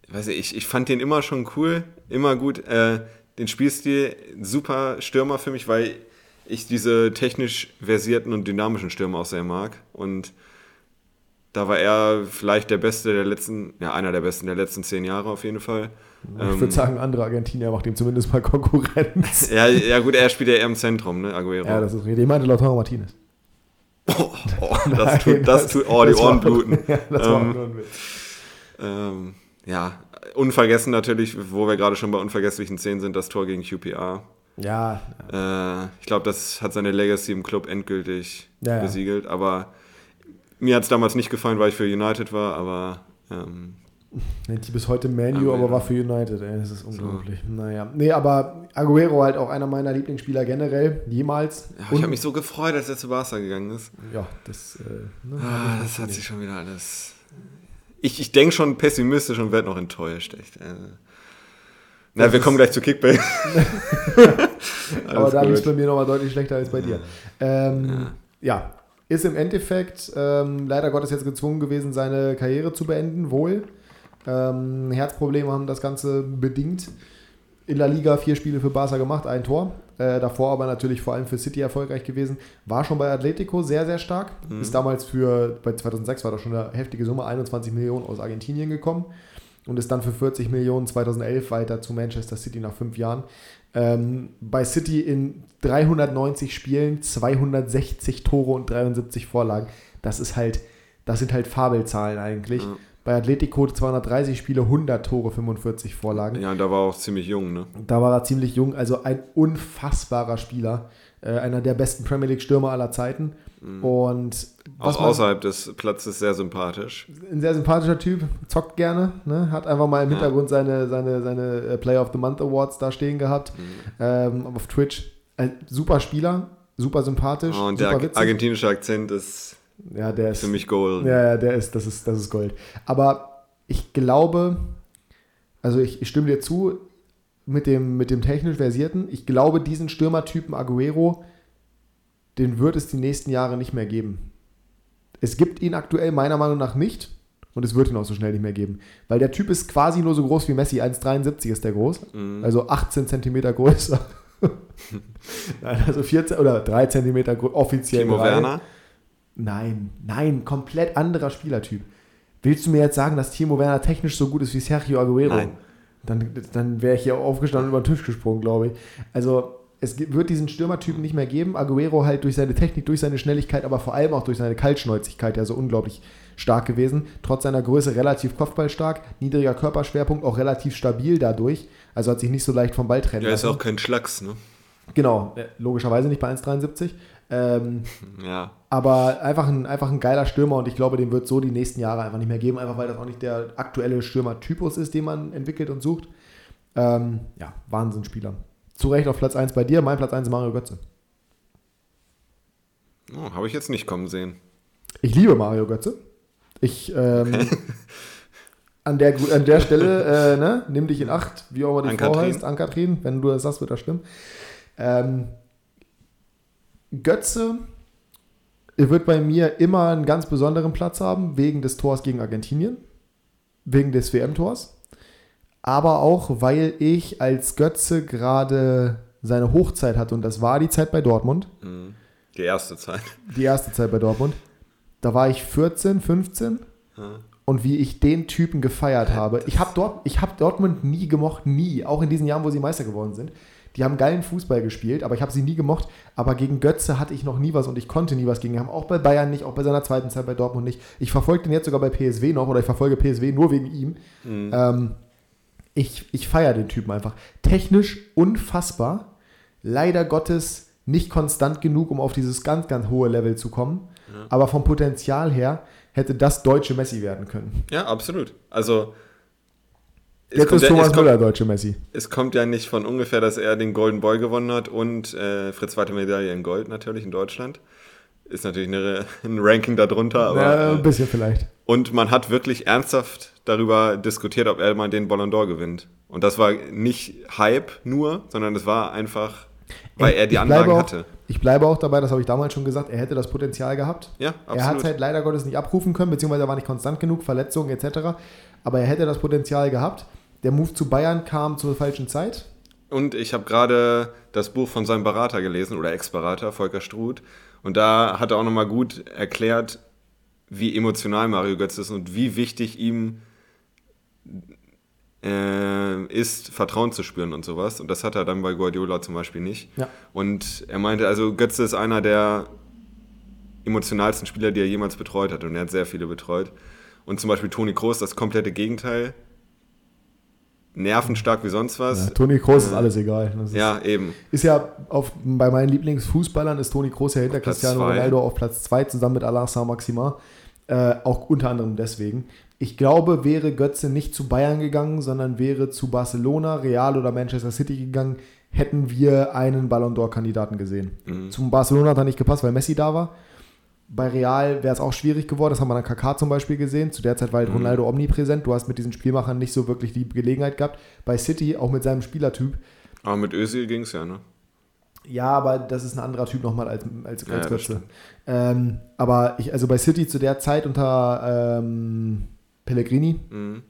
[SPEAKER 2] weiß ich, ich fand den immer schon cool, immer gut. Äh, den Spielstil super Stürmer für mich, weil ich diese technisch versierten und dynamischen Stürmer auch sehr mag. Und da war er vielleicht der Beste der letzten, ja, einer der Besten der letzten zehn Jahre auf jeden Fall.
[SPEAKER 1] Ich ähm, würde sagen, andere Argentinier macht ihm zumindest mal Konkurrenz.
[SPEAKER 2] ja, ja, gut, er spielt ja eher im Zentrum, ne, Aguero.
[SPEAKER 1] Ja, das ist richtig. Ich meinte Lautaro Martinez.
[SPEAKER 2] Oh, oh das, tut, das, tut, oh, die Ohren bluten. ja, das war ähm, ähm, ja, unvergessen natürlich, wo wir gerade schon bei unvergesslichen Szenen sind, das Tor gegen QPR.
[SPEAKER 1] Ja.
[SPEAKER 2] Äh, ich glaube, das hat seine Legacy im Club endgültig ja, besiegelt. Aber mir hat es damals nicht gefallen, weil ich für United war, aber. Ähm,
[SPEAKER 1] Nennt die bis heute Manu, aber war für United, ey. Das ist unglaublich. So. Naja. Nee, aber Aguero halt auch einer meiner Lieblingsspieler generell, jemals.
[SPEAKER 2] Ja, ich habe mich so gefreut, als er zu Barca gegangen ist.
[SPEAKER 1] Ja, das. Äh,
[SPEAKER 2] ne, ah, das hat sich schon wieder alles ich, ich denke schon pessimistisch und werde noch enttäuscht. Echt. Also. Na, wir kommen gleich zu Kickbase.
[SPEAKER 1] Aber da lief es bei mir nochmal deutlich schlechter als bei dir. Ähm, ja. ja. ist im Endeffekt ähm, leider Gottes jetzt gezwungen gewesen, seine Karriere zu beenden, wohl. Ähm, Herzprobleme haben das Ganze bedingt in der Liga vier Spiele für Barca gemacht, ein Tor. Äh, davor aber natürlich vor allem für City erfolgreich gewesen. War schon bei Atletico sehr, sehr stark. Mhm. Ist damals für, bei 2006 war das schon eine heftige Summe, 21 Millionen aus Argentinien gekommen. Und ist dann für 40 Millionen 2011 weiter zu Manchester City nach fünf Jahren. Ähm, bei City in 390 Spielen, 260 Tore und 73 Vorlagen. Das ist halt, das sind halt Fabelzahlen eigentlich. Mhm. Bei Atletico 230 Spiele, 100 Tore, 45 Vorlagen.
[SPEAKER 2] Ja, und da war er auch ziemlich jung, ne?
[SPEAKER 1] Da war er ziemlich jung, also ein unfassbarer Spieler. Äh, einer der besten Premier League-Stürmer aller Zeiten. Mhm. Und
[SPEAKER 2] auch außerhalb des Platzes sehr sympathisch.
[SPEAKER 1] Ein sehr sympathischer Typ, zockt gerne, ne? hat einfach mal im ja. Hintergrund seine, seine, seine äh, Player of the Month Awards da stehen gehabt. Mhm. Ähm, auf Twitch. Ein super Spieler, super sympathisch.
[SPEAKER 2] Oh, und
[SPEAKER 1] super
[SPEAKER 2] der witzig. argentinische Akzent ist
[SPEAKER 1] ja, der ist.
[SPEAKER 2] Für mich Gold.
[SPEAKER 1] Ja, ja, der ist, das ist, das ist Gold. Aber ich glaube, also ich, ich stimme dir zu mit dem, mit dem technisch versierten. Ich glaube, diesen Stürmertypen Aguero, den wird es die nächsten Jahre nicht mehr geben. Es gibt ihn aktuell meiner Meinung nach nicht. Und es wird ihn auch so schnell nicht mehr geben. Weil der Typ ist quasi nur so groß wie Messi. 1,73 ist der groß. Mhm. Also 18 Zentimeter größer. Nein, also 14 oder 3 Zentimeter offiziell.
[SPEAKER 2] Timo Werner?
[SPEAKER 1] Nein, nein, komplett anderer Spielertyp. Willst du mir jetzt sagen, dass Timo Werner technisch so gut ist wie Sergio Aguero?
[SPEAKER 2] Nein.
[SPEAKER 1] Dann, dann wäre ich hier aufgestanden und über den Tisch gesprungen, glaube ich. Also, es wird diesen Stürmertypen nicht mehr geben. Aguero halt durch seine Technik, durch seine Schnelligkeit, aber vor allem auch durch seine Kaltschnäuzigkeit ja so unglaublich stark gewesen. Trotz seiner Größe relativ kopfballstark, niedriger Körperschwerpunkt, auch relativ stabil dadurch. Also hat sich nicht so leicht vom Ball trennen
[SPEAKER 2] Ja, ist auch kein Schlacks, ne?
[SPEAKER 1] Genau, logischerweise nicht bei 1,73. Ähm,
[SPEAKER 2] ja.
[SPEAKER 1] Aber einfach ein, einfach ein geiler Stürmer und ich glaube, den wird so die nächsten Jahre einfach nicht mehr geben, einfach weil das auch nicht der aktuelle Stürmertypus ist, den man entwickelt und sucht. Ähm, ja, Wahnsinnsspieler. Zu Recht auf Platz 1 bei dir, mein Platz 1 ist Mario Götze.
[SPEAKER 2] Oh, Habe ich jetzt nicht kommen sehen.
[SPEAKER 1] Ich liebe Mario Götze. Ich, ähm, an, der, an der Stelle, äh, ne, nimm dich in Acht, wie auch immer die Frau heißt, Ankatrin, wenn du das sagst, wird das stimmen. Ähm, Götze wird bei mir immer einen ganz besonderen Platz haben, wegen des Tors gegen Argentinien, wegen des WM-Tors, aber auch, weil ich als Götze gerade seine Hochzeit hatte und das war die Zeit bei Dortmund.
[SPEAKER 2] Mhm. Die erste Zeit.
[SPEAKER 1] Die erste Zeit bei Dortmund. Da war ich 14, 15 ja. und wie ich den Typen gefeiert habe. Ich habe Dort, hab Dortmund nie gemocht, nie, auch in diesen Jahren, wo sie Meister geworden sind. Die haben geilen Fußball gespielt, aber ich habe sie nie gemocht. Aber gegen Götze hatte ich noch nie was und ich konnte nie was gegen ihn Auch bei Bayern nicht, auch bei seiner zweiten Zeit bei Dortmund nicht. Ich verfolge den jetzt sogar bei PSW noch oder ich verfolge PSW nur wegen ihm. Mhm. Ähm, ich ich feiere den Typen einfach. Technisch unfassbar. Leider Gottes nicht konstant genug, um auf dieses ganz, ganz hohe Level zu kommen. Ja. Aber vom Potenzial her hätte das deutsche Messi werden können.
[SPEAKER 2] Ja, absolut. Also
[SPEAKER 1] Jetzt ist Thomas ja, Müller deutsche Messi.
[SPEAKER 2] Es kommt ja nicht von ungefähr, dass er den Golden Boy gewonnen hat und äh, Fritz zweite Medaille in Gold natürlich in Deutschland. Ist natürlich eine, ein Ranking darunter. Aber,
[SPEAKER 1] ja, ein bisschen vielleicht.
[SPEAKER 2] Und man hat wirklich ernsthaft darüber diskutiert, ob er mal den Ballon d'Or gewinnt. Und das war nicht Hype nur, sondern es war einfach, weil er die Anlagen
[SPEAKER 1] auch,
[SPEAKER 2] hatte.
[SPEAKER 1] Ich bleibe auch dabei, das habe ich damals schon gesagt, er hätte das Potenzial gehabt.
[SPEAKER 2] Ja,
[SPEAKER 1] absolut. Er hat es halt leider Gottes nicht abrufen können, beziehungsweise er war nicht konstant genug, Verletzungen etc. Aber er hätte das Potenzial gehabt. Der Move zu Bayern kam zur falschen Zeit.
[SPEAKER 2] Und ich habe gerade das Buch von seinem Berater gelesen, oder Ex-Berater, Volker Struth. Und da hat er auch nochmal gut erklärt, wie emotional Mario Götze ist und wie wichtig ihm äh, ist, Vertrauen zu spüren und sowas. Und das hat er dann bei Guardiola zum Beispiel nicht.
[SPEAKER 1] Ja.
[SPEAKER 2] Und er meinte, also Götze ist einer der emotionalsten Spieler, die er jemals betreut hat. Und er hat sehr viele betreut. Und zum Beispiel Toni Kroos, das komplette Gegenteil nervenstark wie sonst was.
[SPEAKER 1] Ja, Toni Kroos äh, ist alles egal. Ist,
[SPEAKER 2] ja, eben.
[SPEAKER 1] Ist ja auf, bei meinen Lieblingsfußballern ist Toni Kroos ja hinter Cristiano zwei. Ronaldo auf Platz 2 zusammen mit Alain Saint-Maximin. Äh, auch unter anderem deswegen. Ich glaube, wäre Götze nicht zu Bayern gegangen, sondern wäre zu Barcelona, Real oder Manchester City gegangen, hätten wir einen Ballon d'Or-Kandidaten gesehen. Mhm. Zum Barcelona hat er nicht gepasst, weil Messi da war. Bei Real wäre es auch schwierig geworden, das haben wir an KK zum Beispiel gesehen. Zu der Zeit war halt mhm. Ronaldo omnipräsent. Du hast mit diesen Spielmachern nicht so wirklich die Gelegenheit gehabt. Bei City, auch mit seinem Spielertyp.
[SPEAKER 2] Aber mit Özil ging es ja, ne?
[SPEAKER 1] Ja, aber das ist ein anderer Typ nochmal als, als, als ja, Götze. Ähm, aber ich, also bei City zu der Zeit unter ähm, Pellegrini, mhm.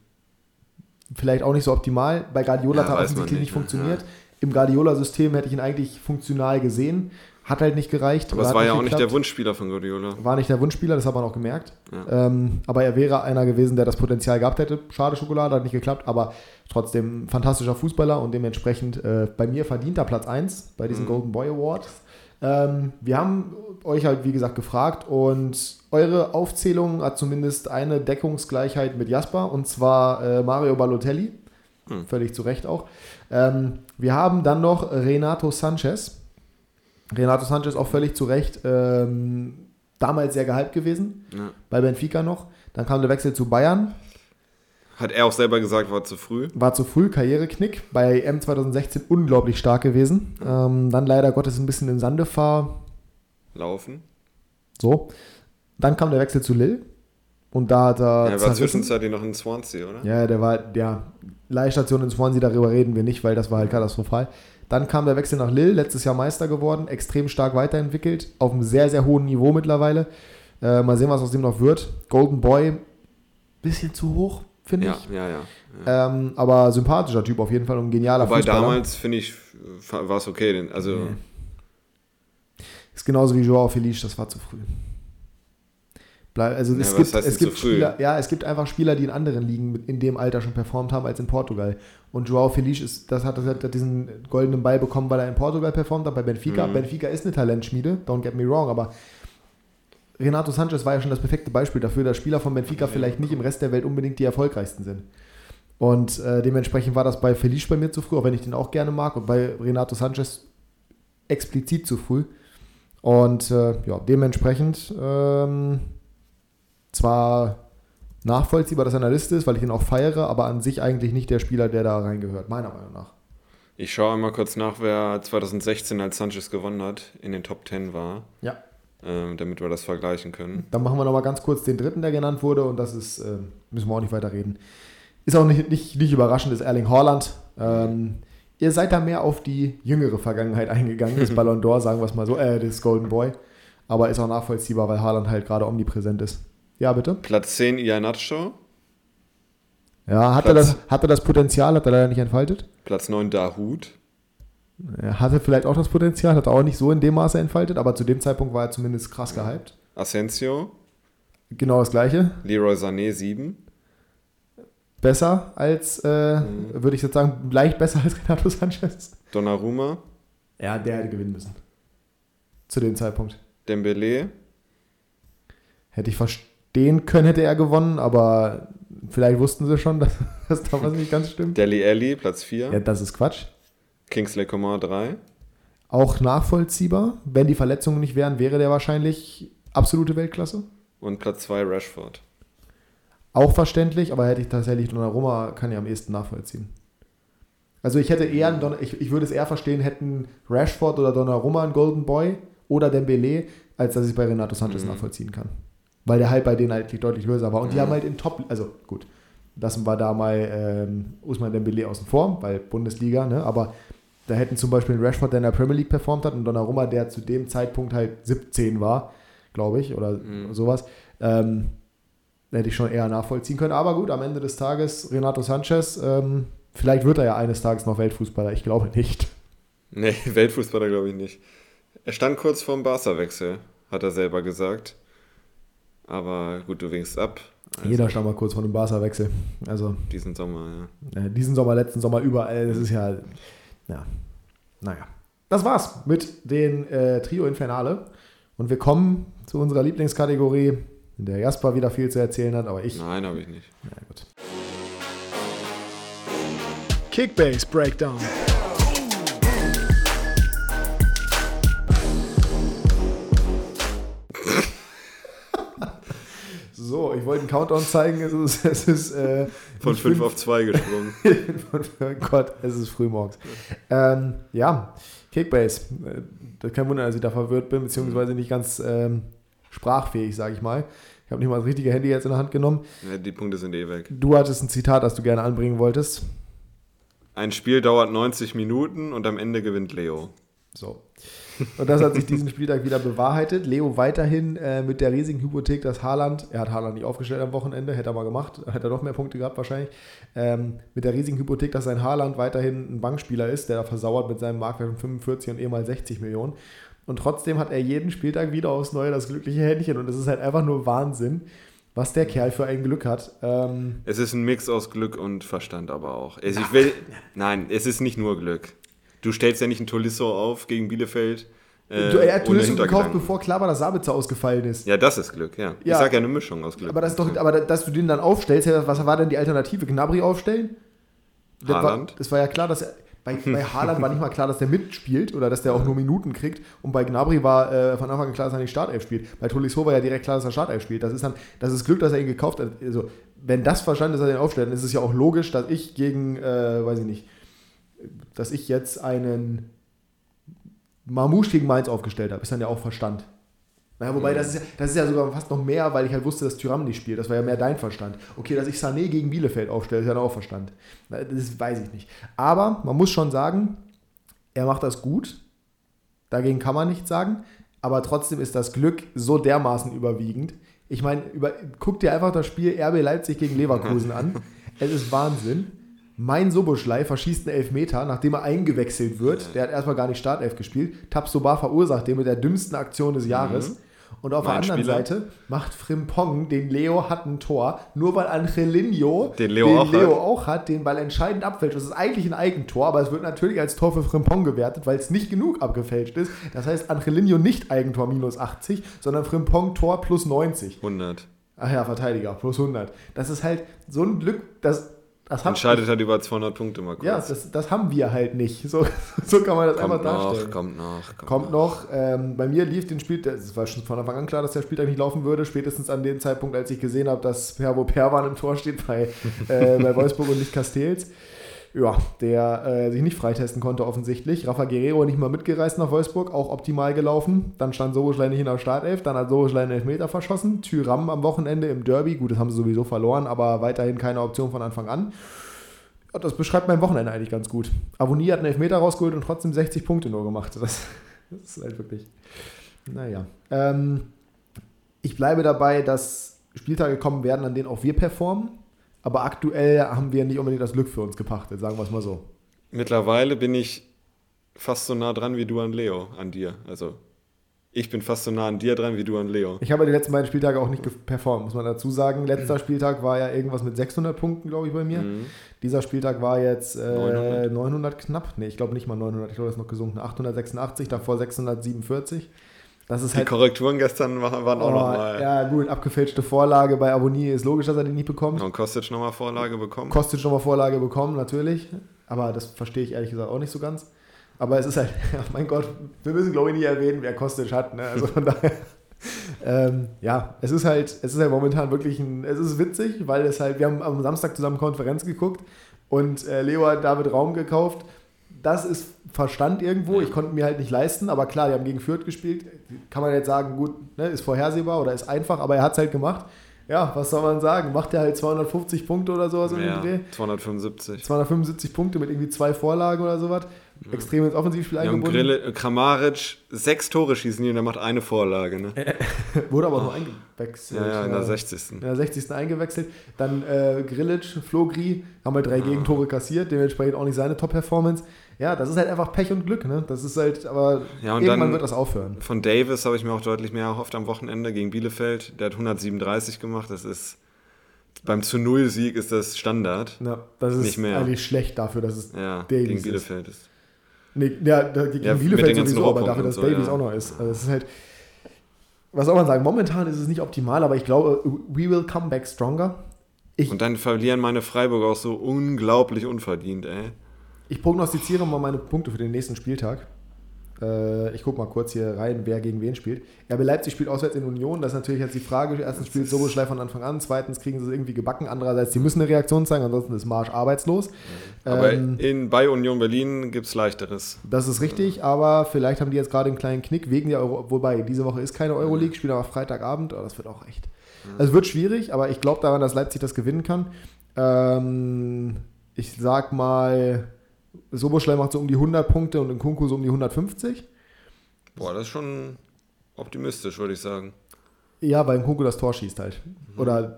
[SPEAKER 1] vielleicht auch nicht so optimal. Bei Guardiola ja, hat er offensichtlich nicht, nicht funktioniert. Ja. Im Guardiola-System hätte ich ihn eigentlich funktional gesehen. Hat halt nicht gereicht.
[SPEAKER 2] Aber es war ja auch geklappt. nicht der Wunschspieler von Guardiola.
[SPEAKER 1] War nicht der Wunschspieler, das hat man auch gemerkt. Ja. Ähm, aber er wäre einer gewesen, der das Potenzial gehabt hätte. Schade Schokolade, hat nicht geklappt, aber trotzdem fantastischer Fußballer und dementsprechend äh, bei mir verdienter Platz 1 bei diesem mhm. Golden Boy Award. Ähm, wir haben euch halt, wie gesagt, gefragt und eure Aufzählung hat zumindest eine Deckungsgleichheit mit Jasper und zwar äh, Mario Balotelli. Mhm. Völlig zu Recht auch. Ähm, wir haben dann noch Renato Sanchez Renato Sanchez auch völlig zu Recht ähm, damals sehr gehypt gewesen, ja. bei Benfica noch. Dann kam der Wechsel zu Bayern.
[SPEAKER 2] Hat er auch selber gesagt, war zu früh.
[SPEAKER 1] War zu früh, Karriereknick. Bei M 2016 unglaublich stark gewesen. Ja. Ähm, dann leider Gottes ein bisschen im Sande fahr.
[SPEAKER 2] Laufen.
[SPEAKER 1] So. Dann kam der Wechsel zu Lille. Und da hat er.
[SPEAKER 2] Er war zwischenzeitlich noch in Swansea, oder?
[SPEAKER 1] Ja, der war, ja, Leihstation in Swansea, darüber reden wir nicht, weil das war halt katastrophal. Dann kam der Wechsel nach Lille, letztes Jahr Meister geworden, extrem stark weiterentwickelt, auf einem sehr, sehr hohen Niveau mittlerweile. Äh, mal sehen, was aus dem noch wird. Golden Boy, bisschen zu hoch, finde
[SPEAKER 2] ja,
[SPEAKER 1] ich.
[SPEAKER 2] Ja, ja.
[SPEAKER 1] ja. Ähm, aber sympathischer Typ auf jeden Fall und genialer
[SPEAKER 2] Wobei Fußballer. damals, finde ich, war es okay. Also nee.
[SPEAKER 1] Ist genauso wie Joao Felice, das war zu früh. Also es, ja, gibt, es gibt Spieler, ja, es gibt einfach Spieler, die in anderen Ligen in dem Alter schon performt haben als in Portugal. Und Joao Felice ist, das hat, das hat diesen goldenen Ball bekommen, weil er in Portugal performt hat, bei Benfica. Mhm. Benfica ist eine Talentschmiede, don't get me wrong, aber Renato Sanchez war ja schon das perfekte Beispiel dafür, dass Spieler von Benfica vielleicht nicht im Rest der Welt unbedingt die erfolgreichsten sind. Und äh, dementsprechend war das bei Felice bei mir zu früh, auch wenn ich den auch gerne mag, und bei Renato Sanchez explizit zu früh. Und äh, ja, dementsprechend ähm, zwar nachvollziehbar, dass er in der Liste ist, weil ich ihn auch feiere, aber an sich eigentlich nicht der Spieler, der da reingehört, meiner Meinung nach.
[SPEAKER 2] Ich schaue einmal kurz nach, wer 2016 als Sanchez gewonnen hat, in den Top 10 war.
[SPEAKER 1] Ja.
[SPEAKER 2] Ähm, damit wir das vergleichen können.
[SPEAKER 1] Dann machen wir nochmal ganz kurz den dritten, der genannt wurde, und das ist, äh, müssen wir auch nicht weiter reden. Ist auch nicht, nicht, nicht überraschend, ist Erling Haaland. Ähm, ihr seid da mehr auf die jüngere Vergangenheit eingegangen, das Ballon d'Or, sagen wir es mal so, äh, das Golden Boy. Aber ist auch nachvollziehbar, weil Haaland halt gerade omnipräsent ist. Ja, bitte.
[SPEAKER 2] Platz 10 Ianacho.
[SPEAKER 1] Ja, hat er, das, hat er das Potenzial, hat er leider nicht entfaltet.
[SPEAKER 2] Platz 9 Dahut.
[SPEAKER 1] Er hatte vielleicht auch das Potenzial, hat er auch nicht so in dem Maße entfaltet, aber zu dem Zeitpunkt war er zumindest krass gehypt.
[SPEAKER 2] Asensio.
[SPEAKER 1] Genau das gleiche.
[SPEAKER 2] Leroy Sané 7.
[SPEAKER 1] Besser als, äh, mhm. würde ich jetzt sagen, leicht besser als Renato Sanchez.
[SPEAKER 2] Donnarumma.
[SPEAKER 1] Ja, der hätte gewinnen müssen. Zu dem Zeitpunkt.
[SPEAKER 2] Dembele.
[SPEAKER 1] Hätte ich verstehen können, hätte er gewonnen, aber vielleicht wussten sie schon, dass, dass da was nicht ganz stimmt.
[SPEAKER 2] Deli Alli, Platz 4.
[SPEAKER 1] Ja, das ist Quatsch.
[SPEAKER 2] Kingsley Coman 3.
[SPEAKER 1] Auch nachvollziehbar. Wenn die Verletzungen nicht wären, wäre der wahrscheinlich absolute Weltklasse.
[SPEAKER 2] Und Platz 2 Rashford.
[SPEAKER 1] Auch verständlich, aber hätte ich tatsächlich Donnarumma, kann ich am ehesten nachvollziehen. Also ich hätte eher, einen ich, ich würde es eher verstehen, hätten Rashford oder Donnarumma einen Golden Boy oder Dembele, als dass ich es bei Renato Sanchez mhm. nachvollziehen kann. Weil der halt bei denen halt deutlich löser war. Und die haben halt in Top, also gut, lassen wir da mal ähm, Usman Dembele außen vor, weil Bundesliga, ne? aber da hätten zum Beispiel Rashford, der in der Premier League performt hat, und Donnarumma, der zu dem Zeitpunkt halt 17 war, glaube ich, oder mhm. sowas, ähm, hätte ich schon eher nachvollziehen können. Aber gut, am Ende des Tages, Renato Sanchez, ähm, vielleicht wird er ja eines Tages noch Weltfußballer, ich glaube nicht.
[SPEAKER 2] Nee, Weltfußballer glaube ich nicht. Er stand kurz vorm Barca-Wechsel, hat er selber gesagt. Aber gut, du winkst ab.
[SPEAKER 1] Also Jeder stand mal kurz vor dem Barca-Wechsel. Also,
[SPEAKER 2] diesen Sommer,
[SPEAKER 1] ja. Diesen Sommer, letzten Sommer, überall. Das ist ja ja, naja. Das war's mit den äh, Trio Infernale. Und wir kommen zu unserer Lieblingskategorie, in der Jasper wieder viel zu erzählen hat, aber ich.
[SPEAKER 2] Nein, habe ich nicht.
[SPEAKER 1] Na gut. Kickbase Breakdown. So, ich wollte einen Countdown zeigen. Es ist, es ist äh,
[SPEAKER 2] von 5 auf 2 gesprungen.
[SPEAKER 1] oh Gott, es ist frühmorgens. Ähm, ja, Kickbase. Äh, das kein Wunder, dass ich da verwirrt bin, beziehungsweise nicht ganz ähm, sprachfähig, sage ich mal. Ich habe nicht mal das richtige Handy jetzt in der Hand genommen.
[SPEAKER 2] Ja, die Punkte sind eh weg.
[SPEAKER 1] Du hattest ein Zitat, das du gerne anbringen wolltest.
[SPEAKER 2] Ein Spiel dauert 90 Minuten und am Ende gewinnt Leo.
[SPEAKER 1] So. Und das hat sich diesen Spieltag wieder bewahrheitet. Leo weiterhin äh, mit der riesigen Hypothek, dass Haaland, er hat Haaland nicht aufgestellt am Wochenende, hätte er mal gemacht, hätte er noch mehr Punkte gehabt wahrscheinlich, ähm, mit der riesigen Hypothek, dass sein Haaland weiterhin ein Bankspieler ist, der da versauert mit seinem Marktwert von 45 und eh mal 60 Millionen. Und trotzdem hat er jeden Spieltag wieder aufs Neue das glückliche Händchen und es ist halt einfach nur Wahnsinn was der Kerl für ein Glück hat. Ähm
[SPEAKER 2] es ist ein Mix aus Glück und Verstand aber auch. Also ich will, nein, es ist nicht nur Glück. Du stellst ja nicht ein Tolisso auf gegen Bielefeld.
[SPEAKER 1] Äh, du, er hat Tolisso gekauft, bevor klar war, dass Sabitzer ausgefallen ist.
[SPEAKER 2] Ja, das ist Glück, ja. ja. Ich sag ja eine Mischung aus Glück.
[SPEAKER 1] Aber, das ist doch, aber dass du den dann aufstellst, was war denn die Alternative? Gnabry aufstellen? Das Haaland? War, das war ja klar, dass er. Bei, bei Haaland war nicht mal klar, dass der mitspielt oder dass der auch nur Minuten kriegt. Und bei Gnabry war äh, von Anfang an klar, dass er nicht Startelf spielt. Bei Tolisso war ja direkt klar, dass er Startelf spielt. Das ist dann, das ist Glück, dass er ihn gekauft hat. Also, wenn das verstanden ist, dass er den aufstellt, dann ist es ja auch logisch, dass ich gegen, äh, weiß ich nicht, dass ich jetzt einen Mamouche gegen Mainz aufgestellt habe, ist dann ja auch Verstand. Naja, wobei, mhm. das, ist ja, das ist ja sogar fast noch mehr, weil ich halt wusste, dass Tyram nicht spielt. Das war ja mehr dein Verstand. Okay, dass ich Sané gegen Bielefeld aufstelle, ist ja auch Verstand. Das weiß ich nicht. Aber man muss schon sagen, er macht das gut. Dagegen kann man nichts sagen. Aber trotzdem ist das Glück so dermaßen überwiegend. Ich meine, guck dir einfach das Spiel RB Leipzig gegen Leverkusen an. Es ist Wahnsinn. Mein Soboschlei verschießt einen Elfmeter, nachdem er eingewechselt wird. Der hat erstmal gar nicht Startelf gespielt. Tabsoba verursacht den mit der dümmsten Aktion des Jahres. Mhm. Und auf mein der anderen Spieler. Seite macht Frimpong, den Leo hat ein Tor, nur weil Angelino,
[SPEAKER 2] den Leo, den auch, Leo
[SPEAKER 1] hat. auch, hat. den Ball entscheidend abfälscht. Das ist eigentlich ein Eigentor, aber es wird natürlich als Tor für Frimpong gewertet, weil es nicht genug abgefälscht ist. Das heißt, Angelino nicht Eigentor minus 80, sondern Frimpong Tor plus 90.
[SPEAKER 2] 100.
[SPEAKER 1] Ach ja, Verteidiger plus 100. Das ist halt so ein Glück, dass
[SPEAKER 2] Entscheidet halt über 200 Punkte mal kurz.
[SPEAKER 1] Ja, das, das haben wir halt nicht. So, so kann man das
[SPEAKER 2] kommt
[SPEAKER 1] einfach
[SPEAKER 2] noch,
[SPEAKER 1] darstellen.
[SPEAKER 2] Kommt noch, kommt,
[SPEAKER 1] Kommt noch. Ähm, bei mir lief den Spiel, es war schon von Anfang an klar, dass der Spieltag nicht laufen würde. Spätestens an dem Zeitpunkt, als ich gesehen habe, dass Pervo Perwan im Tor steht bei, äh, bei Wolfsburg und nicht Castells. Ja, der äh, sich nicht freitesten konnte offensichtlich. Rafa Guerrero nicht mal mitgereist nach Wolfsburg, auch optimal gelaufen. Dann stand Soboschlein nicht in der Startelf, dann hat Soboschlein einen Elfmeter verschossen. Tyram am Wochenende im Derby, gut, das haben sie sowieso verloren, aber weiterhin keine Option von Anfang an. Ja, das beschreibt mein Wochenende eigentlich ganz gut. Avonie hat einen Elfmeter rausgeholt und trotzdem 60 Punkte nur gemacht. Das, das ist halt wirklich. Naja. Ähm, ich bleibe dabei, dass Spieltage kommen werden, an denen auch wir performen. Aber aktuell haben wir nicht unbedingt das Glück für uns gepachtet, sagen wir es mal so.
[SPEAKER 2] Mittlerweile bin ich fast so nah dran wie du an Leo, an dir. Also ich bin fast so nah an dir dran wie du an Leo.
[SPEAKER 1] Ich habe die letzten beiden Spieltage auch nicht performt, muss man dazu sagen. Letzter Spieltag war ja irgendwas mit 600 Punkten, glaube ich, bei mir. Mhm. Dieser Spieltag war jetzt äh, 900. 900 knapp. Nee, ich glaube nicht mal 900, ich glaube, das ist noch gesunken. 886, davor 647. Das ist
[SPEAKER 2] die
[SPEAKER 1] halt,
[SPEAKER 2] Korrekturen gestern waren auch
[SPEAKER 1] oh,
[SPEAKER 2] nochmal.
[SPEAKER 1] Ja, gut, abgefälschte Vorlage bei Abonnier ist logisch, dass er die nicht bekommt.
[SPEAKER 2] Und Kostic nochmal Vorlage bekommen.
[SPEAKER 1] Kostic nochmal Vorlage bekommen, natürlich. Aber das verstehe ich ehrlich gesagt auch nicht so ganz. Aber es ist halt, ja, mein Gott, wir müssen glaube ich nicht erwähnen, wer Kostic hat. Ne? Also von daher, ähm, ja, es ist halt, es ist halt momentan wirklich ein, es ist witzig, weil es halt, wir haben am Samstag zusammen Konferenz geguckt und äh, Leo hat David Raum gekauft. Das ist Verstand irgendwo. Ich konnte mir halt nicht leisten, aber klar, die haben gegen Fürth gespielt. Kann man jetzt sagen, gut, ne, ist vorhersehbar oder ist einfach, aber er hat es halt gemacht. Ja, was soll man sagen? Macht er halt 250 Punkte oder sowas
[SPEAKER 2] im ja, Dreh? 275.
[SPEAKER 1] 275 Punkte mit irgendwie zwei Vorlagen oder sowas. Extrem ins Offensivspiel
[SPEAKER 2] ja, eingebunden. Grille, Kramaric sechs Tore schießen hier und er macht eine Vorlage. Ne?
[SPEAKER 1] Wurde aber oh. nur eingewechselt.
[SPEAKER 2] Ja, ja, in der 60.
[SPEAKER 1] In der 60. eingewechselt. Dann äh, Grillic, Flogri haben halt drei ja. Gegentore kassiert, dementsprechend auch nicht seine Top-Performance ja, das ist halt einfach Pech und Glück, ne? Das ist halt, aber
[SPEAKER 2] ja, irgendwann wird das aufhören. Von Davis habe ich mir auch deutlich mehr erhofft am Wochenende gegen Bielefeld. Der hat 137 gemacht. Das ist beim zu Null Sieg ist das Standard.
[SPEAKER 1] Ja, das ist nicht mehr. eigentlich schlecht dafür, dass es
[SPEAKER 2] ja, Davies gegen Bielefeld ist. ist.
[SPEAKER 1] Nee, ja, gegen ja, Bielefeld sowieso, aber dafür, dass so, Davies ja. auch noch ist. Also es ist halt, was soll man sagen, momentan ist es nicht optimal, aber ich glaube, we will come back stronger.
[SPEAKER 2] Ich, und dann verlieren meine Freiburg auch so unglaublich unverdient, ey.
[SPEAKER 1] Ich prognostiziere mal meine Punkte für den nächsten Spieltag. Äh, ich gucke mal kurz hier rein, wer gegen wen spielt. RB Leipzig spielt auswärts in Union. Das ist natürlich jetzt die Frage. Erstens spielt Soboschlei von Anfang an. Zweitens kriegen sie es irgendwie gebacken. Andererseits, sie müssen eine Reaktion zeigen. Ansonsten ist Marsch arbeitslos.
[SPEAKER 2] Aber ähm, in, bei Union Berlin gibt es leichteres.
[SPEAKER 1] Das ist richtig. Aber vielleicht haben die jetzt gerade einen kleinen Knick wegen der Euro. Wobei, diese Woche ist keine Euroleague. Spielen aber Freitagabend. Oh, das wird auch echt. Also es wird schwierig. Aber ich glaube daran, dass Leipzig das gewinnen kann. Ähm, ich sag mal Soboschlei macht so um die 100 Punkte und in Kunku so um die 150.
[SPEAKER 2] Boah, das ist schon optimistisch, würde ich sagen.
[SPEAKER 1] Ja, weil Kunku das Tor schießt halt. Mhm. Oder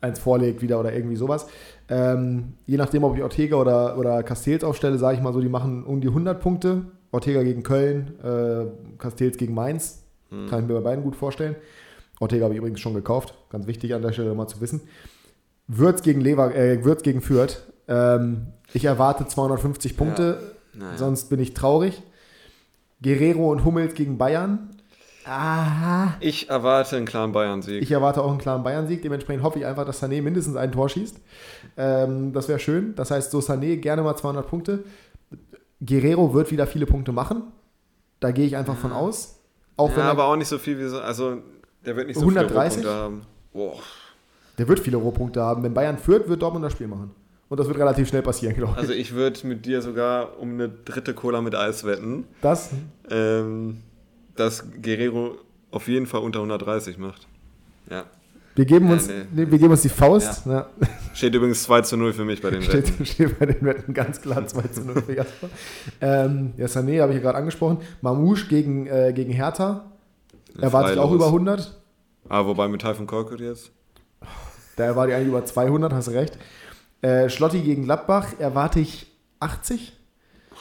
[SPEAKER 1] eins vorlegt wieder oder irgendwie sowas. Ähm, je nachdem, ob ich Ortega oder, oder Castells aufstelle, sage ich mal so, die machen um die 100 Punkte. Ortega gegen Köln, äh, Castells gegen Mainz. Mhm. Kann ich mir bei beiden gut vorstellen. Ortega habe ich übrigens schon gekauft. Ganz wichtig an der Stelle mal zu wissen. Würz gegen, Lever, äh, Würz gegen Fürth. Ähm, ich erwarte 250 Punkte, ja. naja. sonst bin ich traurig. Guerrero und Hummels gegen Bayern.
[SPEAKER 2] Aha. Ich erwarte einen klaren Bayern-Sieg.
[SPEAKER 1] Ich erwarte auch einen klaren Bayern-Sieg. Dementsprechend hoffe ich einfach, dass Sané mindestens ein Tor schießt. Ähm, das wäre schön. Das heißt, so Sané gerne mal 200 Punkte. Guerrero wird wieder viele Punkte machen. Da gehe ich einfach von aus.
[SPEAKER 2] Auch ja, wenn aber auch nicht so viel wie so. Also, der wird nicht so
[SPEAKER 1] 130? viele Rohpunkte haben. Boah. Der wird viele Rohpunkte haben. Wenn Bayern führt, wird Dortmund das Spiel machen. Und das wird relativ schnell passieren,
[SPEAKER 2] glaube ich. Also ich würde mit dir sogar um eine dritte Cola mit Eis wetten.
[SPEAKER 1] Das?
[SPEAKER 2] Ähm, dass Guerrero auf jeden Fall unter 130 macht. Ja.
[SPEAKER 1] Wir geben, uns, nee. Nee, wir geben uns die Faust. Ja.
[SPEAKER 2] Ja. Steht übrigens 2 zu 0 für mich bei den
[SPEAKER 1] steht, Wetten. Steht bei den Wetten ganz klar 2 zu 0 für Jasper. ähm, ja, Sané habe ich gerade angesprochen. Mamouche gegen, äh, gegen Hertha. Erwarte ich auch über 100.
[SPEAKER 2] Ah, wobei mit Typhon Korkut jetzt?
[SPEAKER 1] Da erwarte ich eigentlich über 200, hast recht. Äh, Schlotti gegen Gladbach erwarte ich 80.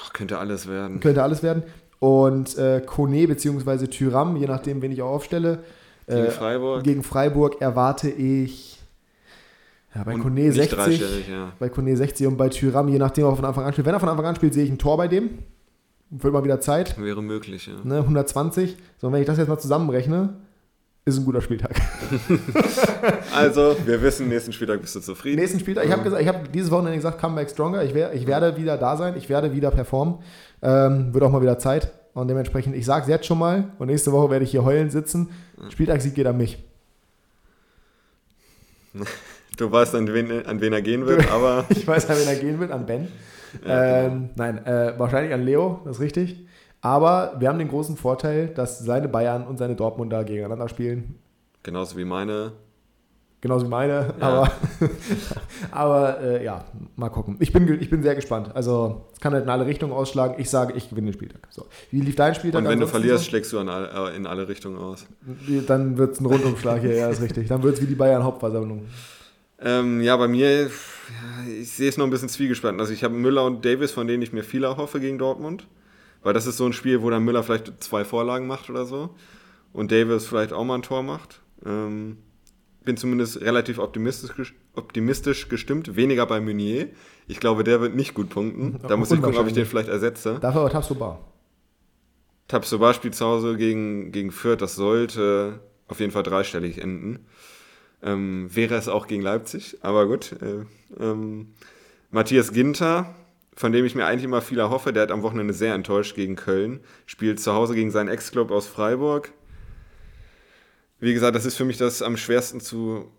[SPEAKER 2] Ach, könnte alles werden.
[SPEAKER 1] Könnte alles werden. Und äh, Kone bzw. Tyram, je nachdem, wen ich auch aufstelle.
[SPEAKER 2] Äh, gegen Freiburg.
[SPEAKER 1] Gegen Freiburg erwarte ich. Ja, bei Kone 60. Ja. Bei Kone 60 und bei Tyram, je nachdem, ob er von Anfang an spielt. Wenn er von Anfang an spielt, sehe ich ein Tor bei dem. Wird mal wieder Zeit.
[SPEAKER 2] Wäre möglich, ja.
[SPEAKER 1] Ne, 120. So, wenn ich das jetzt mal zusammenrechne, ist ein guter Spieltag.
[SPEAKER 2] also, wir wissen, nächsten Spieltag bist du zufrieden.
[SPEAKER 1] Nächsten Spieltag, ich habe gesagt, ich habe dieses Wochenende gesagt, Comeback Stronger. Ich, wär, ich werde wieder da sein, ich werde wieder performen. Ähm, wird auch mal wieder Zeit. Und dementsprechend, ich sage es jetzt schon mal. Und nächste Woche werde ich hier heulen sitzen. Spieltagssieg geht an mich.
[SPEAKER 2] Du weißt, an wen, an wen er gehen wird, aber.
[SPEAKER 1] ich weiß, an wen er gehen wird, an Ben. Ja, genau. ähm, nein, äh, wahrscheinlich an Leo, das ist richtig. Aber wir haben den großen Vorteil, dass seine Bayern und seine Dortmunder gegeneinander spielen.
[SPEAKER 2] Genauso wie meine.
[SPEAKER 1] Genauso wie meine, ja. aber, aber äh, ja, mal gucken. Ich bin, ich bin sehr gespannt. Also, es kann halt in alle Richtungen ausschlagen. Ich sage, ich gewinne den Spieltag. So. Wie lief dein Spieltag?
[SPEAKER 2] Und wenn du verlierst, so? schlägst du alle, äh, in alle Richtungen aus.
[SPEAKER 1] Dann wird es ein Rundumschlag hier, ja, ist richtig. Dann wird es wie die Bayern-Hauptversammlung.
[SPEAKER 2] Ähm, ja, bei mir, ich sehe es noch ein bisschen zwiegespalten. Also, ich habe Müller und Davis, von denen ich mir viel erhoffe gegen Dortmund. Weil das ist so ein Spiel, wo dann Müller vielleicht zwei Vorlagen macht oder so. Und Davis vielleicht auch mal ein Tor macht. Ähm, bin zumindest relativ optimistisch, optimistisch gestimmt. Weniger bei Meunier. Ich glaube, der wird nicht gut punkten. Da muss ich gucken, ob ich den vielleicht ersetze.
[SPEAKER 1] Dafür aber Tabsoba.
[SPEAKER 2] Tabsoba spielt zu Hause gegen, gegen Fürth. Das sollte auf jeden Fall dreistellig enden. Ähm, wäre es auch gegen Leipzig, aber gut. Äh, ähm, Matthias Ginter, von dem ich mir eigentlich immer viel erhoffe, der hat am Wochenende sehr enttäuscht gegen Köln. Spielt zu Hause gegen seinen Ex-Club aus Freiburg. Wie gesagt, das ist für mich das am schwersten zu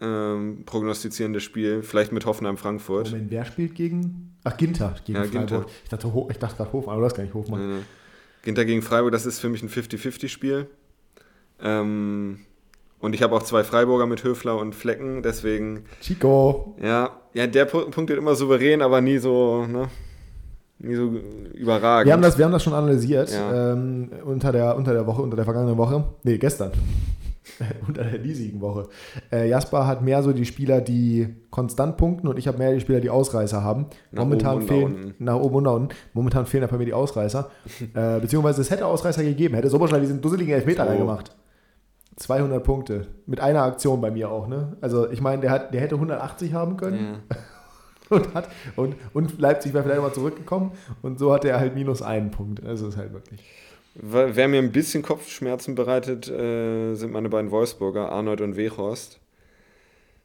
[SPEAKER 2] ähm, prognostizierende Spiel. Vielleicht mit Hoffenheim-Frankfurt.
[SPEAKER 1] Moment, wer spielt gegen? Ach, Ginter gegen ja, Freiburg. Ginter. Ich dachte, ich dachte gerade Hofmann, aber das ist gar nicht Hofmann. Ja,
[SPEAKER 2] Ginter gegen Freiburg, das ist für mich ein 50-50-Spiel. Ähm, und ich habe auch zwei Freiburger mit Höfler und Flecken, deswegen.
[SPEAKER 1] Chico.
[SPEAKER 2] Ja, ja der punktet immer souverän, aber nie so, ne? Nie so überragend.
[SPEAKER 1] Wir haben das, wir haben das schon analysiert ja. ähm, unter, der, unter der Woche, unter der vergangenen Woche. Nee, gestern. unter der diesigen Woche. Äh, Jasper hat mehr so die Spieler, die konstant punkten und ich habe mehr die Spieler, die Ausreißer haben. Nach Momentan fehlen nach oben und nach unten. Momentan fehlen bei mir die Ausreißer. äh, beziehungsweise es hätte Ausreißer gegeben, hätte Soboschlei diesen dusseligen Elfmeter oh. reingemacht. 200 Punkte. Mit einer Aktion bei mir auch, ne? Also ich meine, der, hat, der hätte 180 haben können. Ja. und, hat, und, und Leipzig wäre vielleicht mal zurückgekommen und so hat er halt minus einen Punkt. Also ist halt wirklich.
[SPEAKER 2] Wer mir ein bisschen Kopfschmerzen bereitet, äh, sind meine beiden Wolfsburger, Arnold und Wechhorst.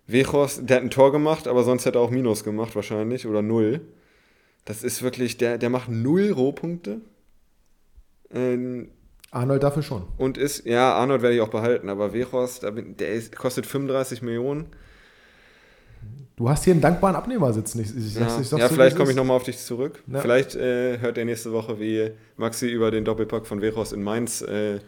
[SPEAKER 2] Wechhorst, der hat ein Tor gemacht, aber sonst hätte er auch Minus gemacht wahrscheinlich oder Null. Das ist wirklich, der, der macht null Rohpunkte.
[SPEAKER 1] Ähm, Arnold dafür schon.
[SPEAKER 2] Und ist, ja, Arnold werde ich auch behalten, aber Wechhorst, der ist, kostet 35 Millionen.
[SPEAKER 1] Du hast hier einen dankbaren Abnehmer sitzen. Ich, ich,
[SPEAKER 2] ja, ich, ja vielleicht komme ich nochmal auf dich zurück. Ja. Vielleicht äh, hört er nächste Woche, wie Maxi über den Doppelpack von Wechhorst in Mainz äh,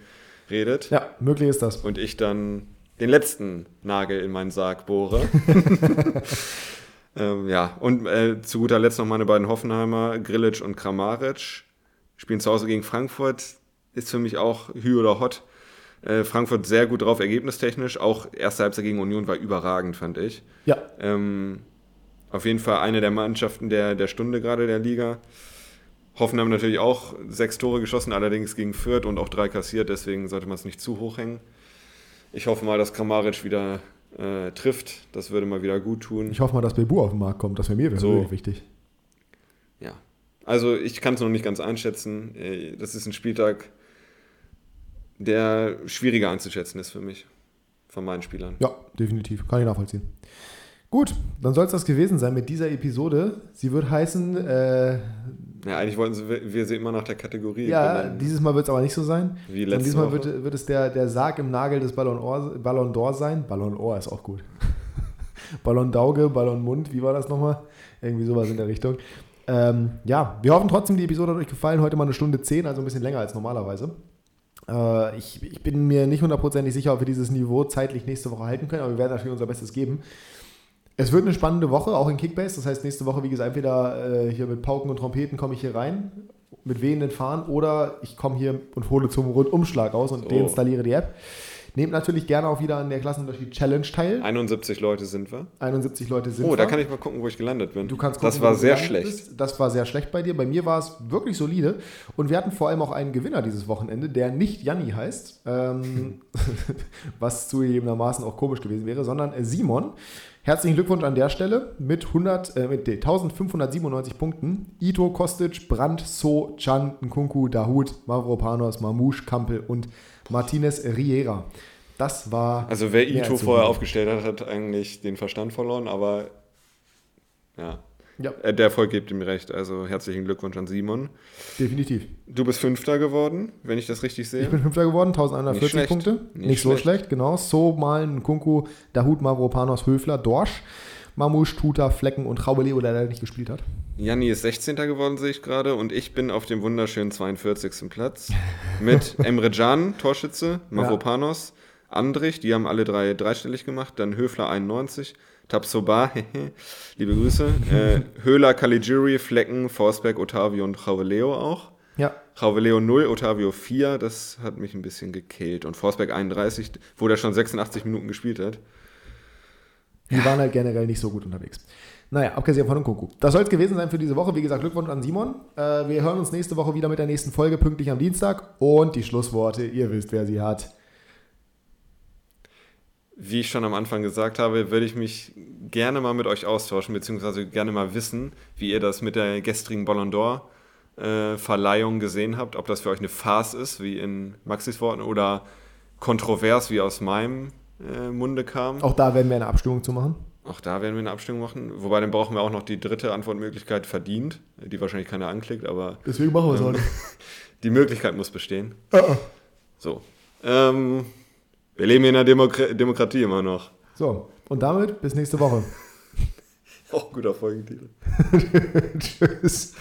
[SPEAKER 2] redet.
[SPEAKER 1] Ja, möglich ist das.
[SPEAKER 2] Und ich dann den letzten Nagel in meinen Sarg bohre. ähm, ja, und äh, zu guter Letzt noch meine beiden Hoffenheimer, Grillitsch und Kramaric. Spielen zu Hause gegen Frankfurt ist für mich auch Hü oder Hot. Äh, Frankfurt sehr gut drauf, ergebnistechnisch. Auch erste Halbzeit gegen Union war überragend, fand ich.
[SPEAKER 1] Ja.
[SPEAKER 2] Ähm, auf jeden Fall eine der Mannschaften der, der Stunde gerade der Liga. Hoffenheim natürlich auch sechs Tore geschossen, allerdings gegen Fürth und auch drei kassiert, deswegen sollte man es nicht zu hoch hängen. Ich hoffe mal, dass Kramaric wieder äh, trifft. Das würde mal wieder gut tun.
[SPEAKER 1] Ich hoffe mal, dass Bebu auf den Markt kommt. Das wäre mir so. wichtig.
[SPEAKER 2] Ja. Also ich kann es noch nicht ganz einschätzen. Äh, das ist ein Spieltag, der schwieriger einzuschätzen ist für mich, von meinen Spielern.
[SPEAKER 1] Ja, definitiv. Kann ich nachvollziehen. Gut, dann soll es das gewesen sein mit dieser Episode. Sie wird heißen. Äh,
[SPEAKER 2] ja, eigentlich wollten sie, wir sie immer nach der Kategorie.
[SPEAKER 1] Ja, benennen. dieses Mal wird es aber nicht so sein. Wie letztes Diesmal wird, wird, es der, der Sarg im Nagel des Ballon, Or, Ballon d'Or sein. Ballon Ohr ist auch gut. Ballon Dauge, Ballon Mund, wie war das nochmal? Irgendwie sowas in der Richtung. Ähm, ja, wir hoffen trotzdem, die Episode hat euch gefallen. Heute mal eine Stunde 10, also ein bisschen länger als normalerweise. Äh, ich, ich, bin mir nicht hundertprozentig sicher, ob wir dieses Niveau zeitlich nächste Woche halten können, aber wir werden natürlich unser Bestes geben. Es wird eine spannende Woche, auch in Kickbase. Das heißt, nächste Woche, wie gesagt, entweder äh, hier mit Pauken und Trompeten komme ich hier rein, mit wehenden Fahnen, oder ich komme hier und hole zum Rundumschlag aus und oh. deinstalliere die App. Nehmt natürlich gerne auch wieder an der Klassenunterschied Challenge teil.
[SPEAKER 2] 71 Leute sind wir.
[SPEAKER 1] 71 Leute sind
[SPEAKER 2] wir. Oh, da kann ich mal gucken, wo ich gelandet bin.
[SPEAKER 1] Du kannst gucken,
[SPEAKER 2] das war sehr schlecht. Bist.
[SPEAKER 1] Das war sehr schlecht bei dir. Bei mir war es wirklich solide. Und wir hatten vor allem auch einen Gewinner dieses Wochenende, der nicht Janni heißt, ähm, was zugegebenermaßen auch komisch gewesen wäre, sondern Simon. Herzlichen Glückwunsch an der Stelle mit, 100, äh, mit 1597 Punkten. Ito, Kostic, Brandt, So, Chan, Nkunku, Dahut, Mavropanos, Mamouche, Kampel und Martinez Riera. Das war.
[SPEAKER 2] Also, wer Ito vorher aufgestellt hat, hat eigentlich den Verstand verloren, aber ja. Ja. Äh, der Erfolg gibt ihm recht. Also herzlichen Glückwunsch an Simon.
[SPEAKER 1] Definitiv.
[SPEAKER 2] Du bist Fünfter geworden, wenn ich das richtig sehe.
[SPEAKER 1] Ich bin Fünfter geworden, 1140 Punkte. Nicht, Nicht so schlecht, genau. So, Malen, Kunku, Dahut, Mavropanos, Höfler, Dorsch, Mamusch, Tuta, Flecken und Raubeleo, der leider nicht gespielt hat.
[SPEAKER 2] Janni ist 16. geworden, sehe ich gerade. Und ich bin auf dem wunderschönen 42. Platz mit Emre Can, Torschütze, Mavropanos, ja. Andrich, die haben alle drei dreistellig gemacht. Dann Höfler 91, Tabsoba, liebe Grüße. Äh, Höhler, Caligiuri, Flecken, Forsberg, Otavio und Javeleo auch.
[SPEAKER 1] Ja.
[SPEAKER 2] Javeleo 0, Otavio 4, das hat mich ein bisschen gekillt. Und Forsberg 31, wo der schon 86 Minuten gespielt hat.
[SPEAKER 1] Die ja. waren halt generell nicht so gut unterwegs. Naja, abgesehen von Kuckuck. Das soll es gewesen sein für diese Woche. Wie gesagt, Glückwunsch an Simon. Äh, wir hören uns nächste Woche wieder mit der nächsten Folge, pünktlich am Dienstag. Und die Schlussworte, ihr wisst, wer sie hat
[SPEAKER 2] wie ich schon am Anfang gesagt habe, würde ich mich gerne mal mit euch austauschen, beziehungsweise gerne mal wissen, wie ihr das mit der gestrigen Ballon d'Or äh, Verleihung gesehen habt, ob das für euch eine Farce ist, wie in Maxis Worten, oder kontrovers, wie aus meinem äh, Munde kam.
[SPEAKER 1] Auch da werden wir eine Abstimmung zu machen.
[SPEAKER 2] Auch da werden wir eine Abstimmung machen. Wobei dann brauchen wir auch noch die dritte Antwortmöglichkeit verdient, die wahrscheinlich keiner anklickt, aber.
[SPEAKER 1] Deswegen machen wir es ähm, auch nicht.
[SPEAKER 2] Die Möglichkeit muss bestehen. Uh -uh. So. Ähm, wir leben in einer Demokra Demokratie immer noch.
[SPEAKER 1] So, und damit bis nächste Woche.
[SPEAKER 2] Auch guter Folgentitel.
[SPEAKER 1] Tschüss.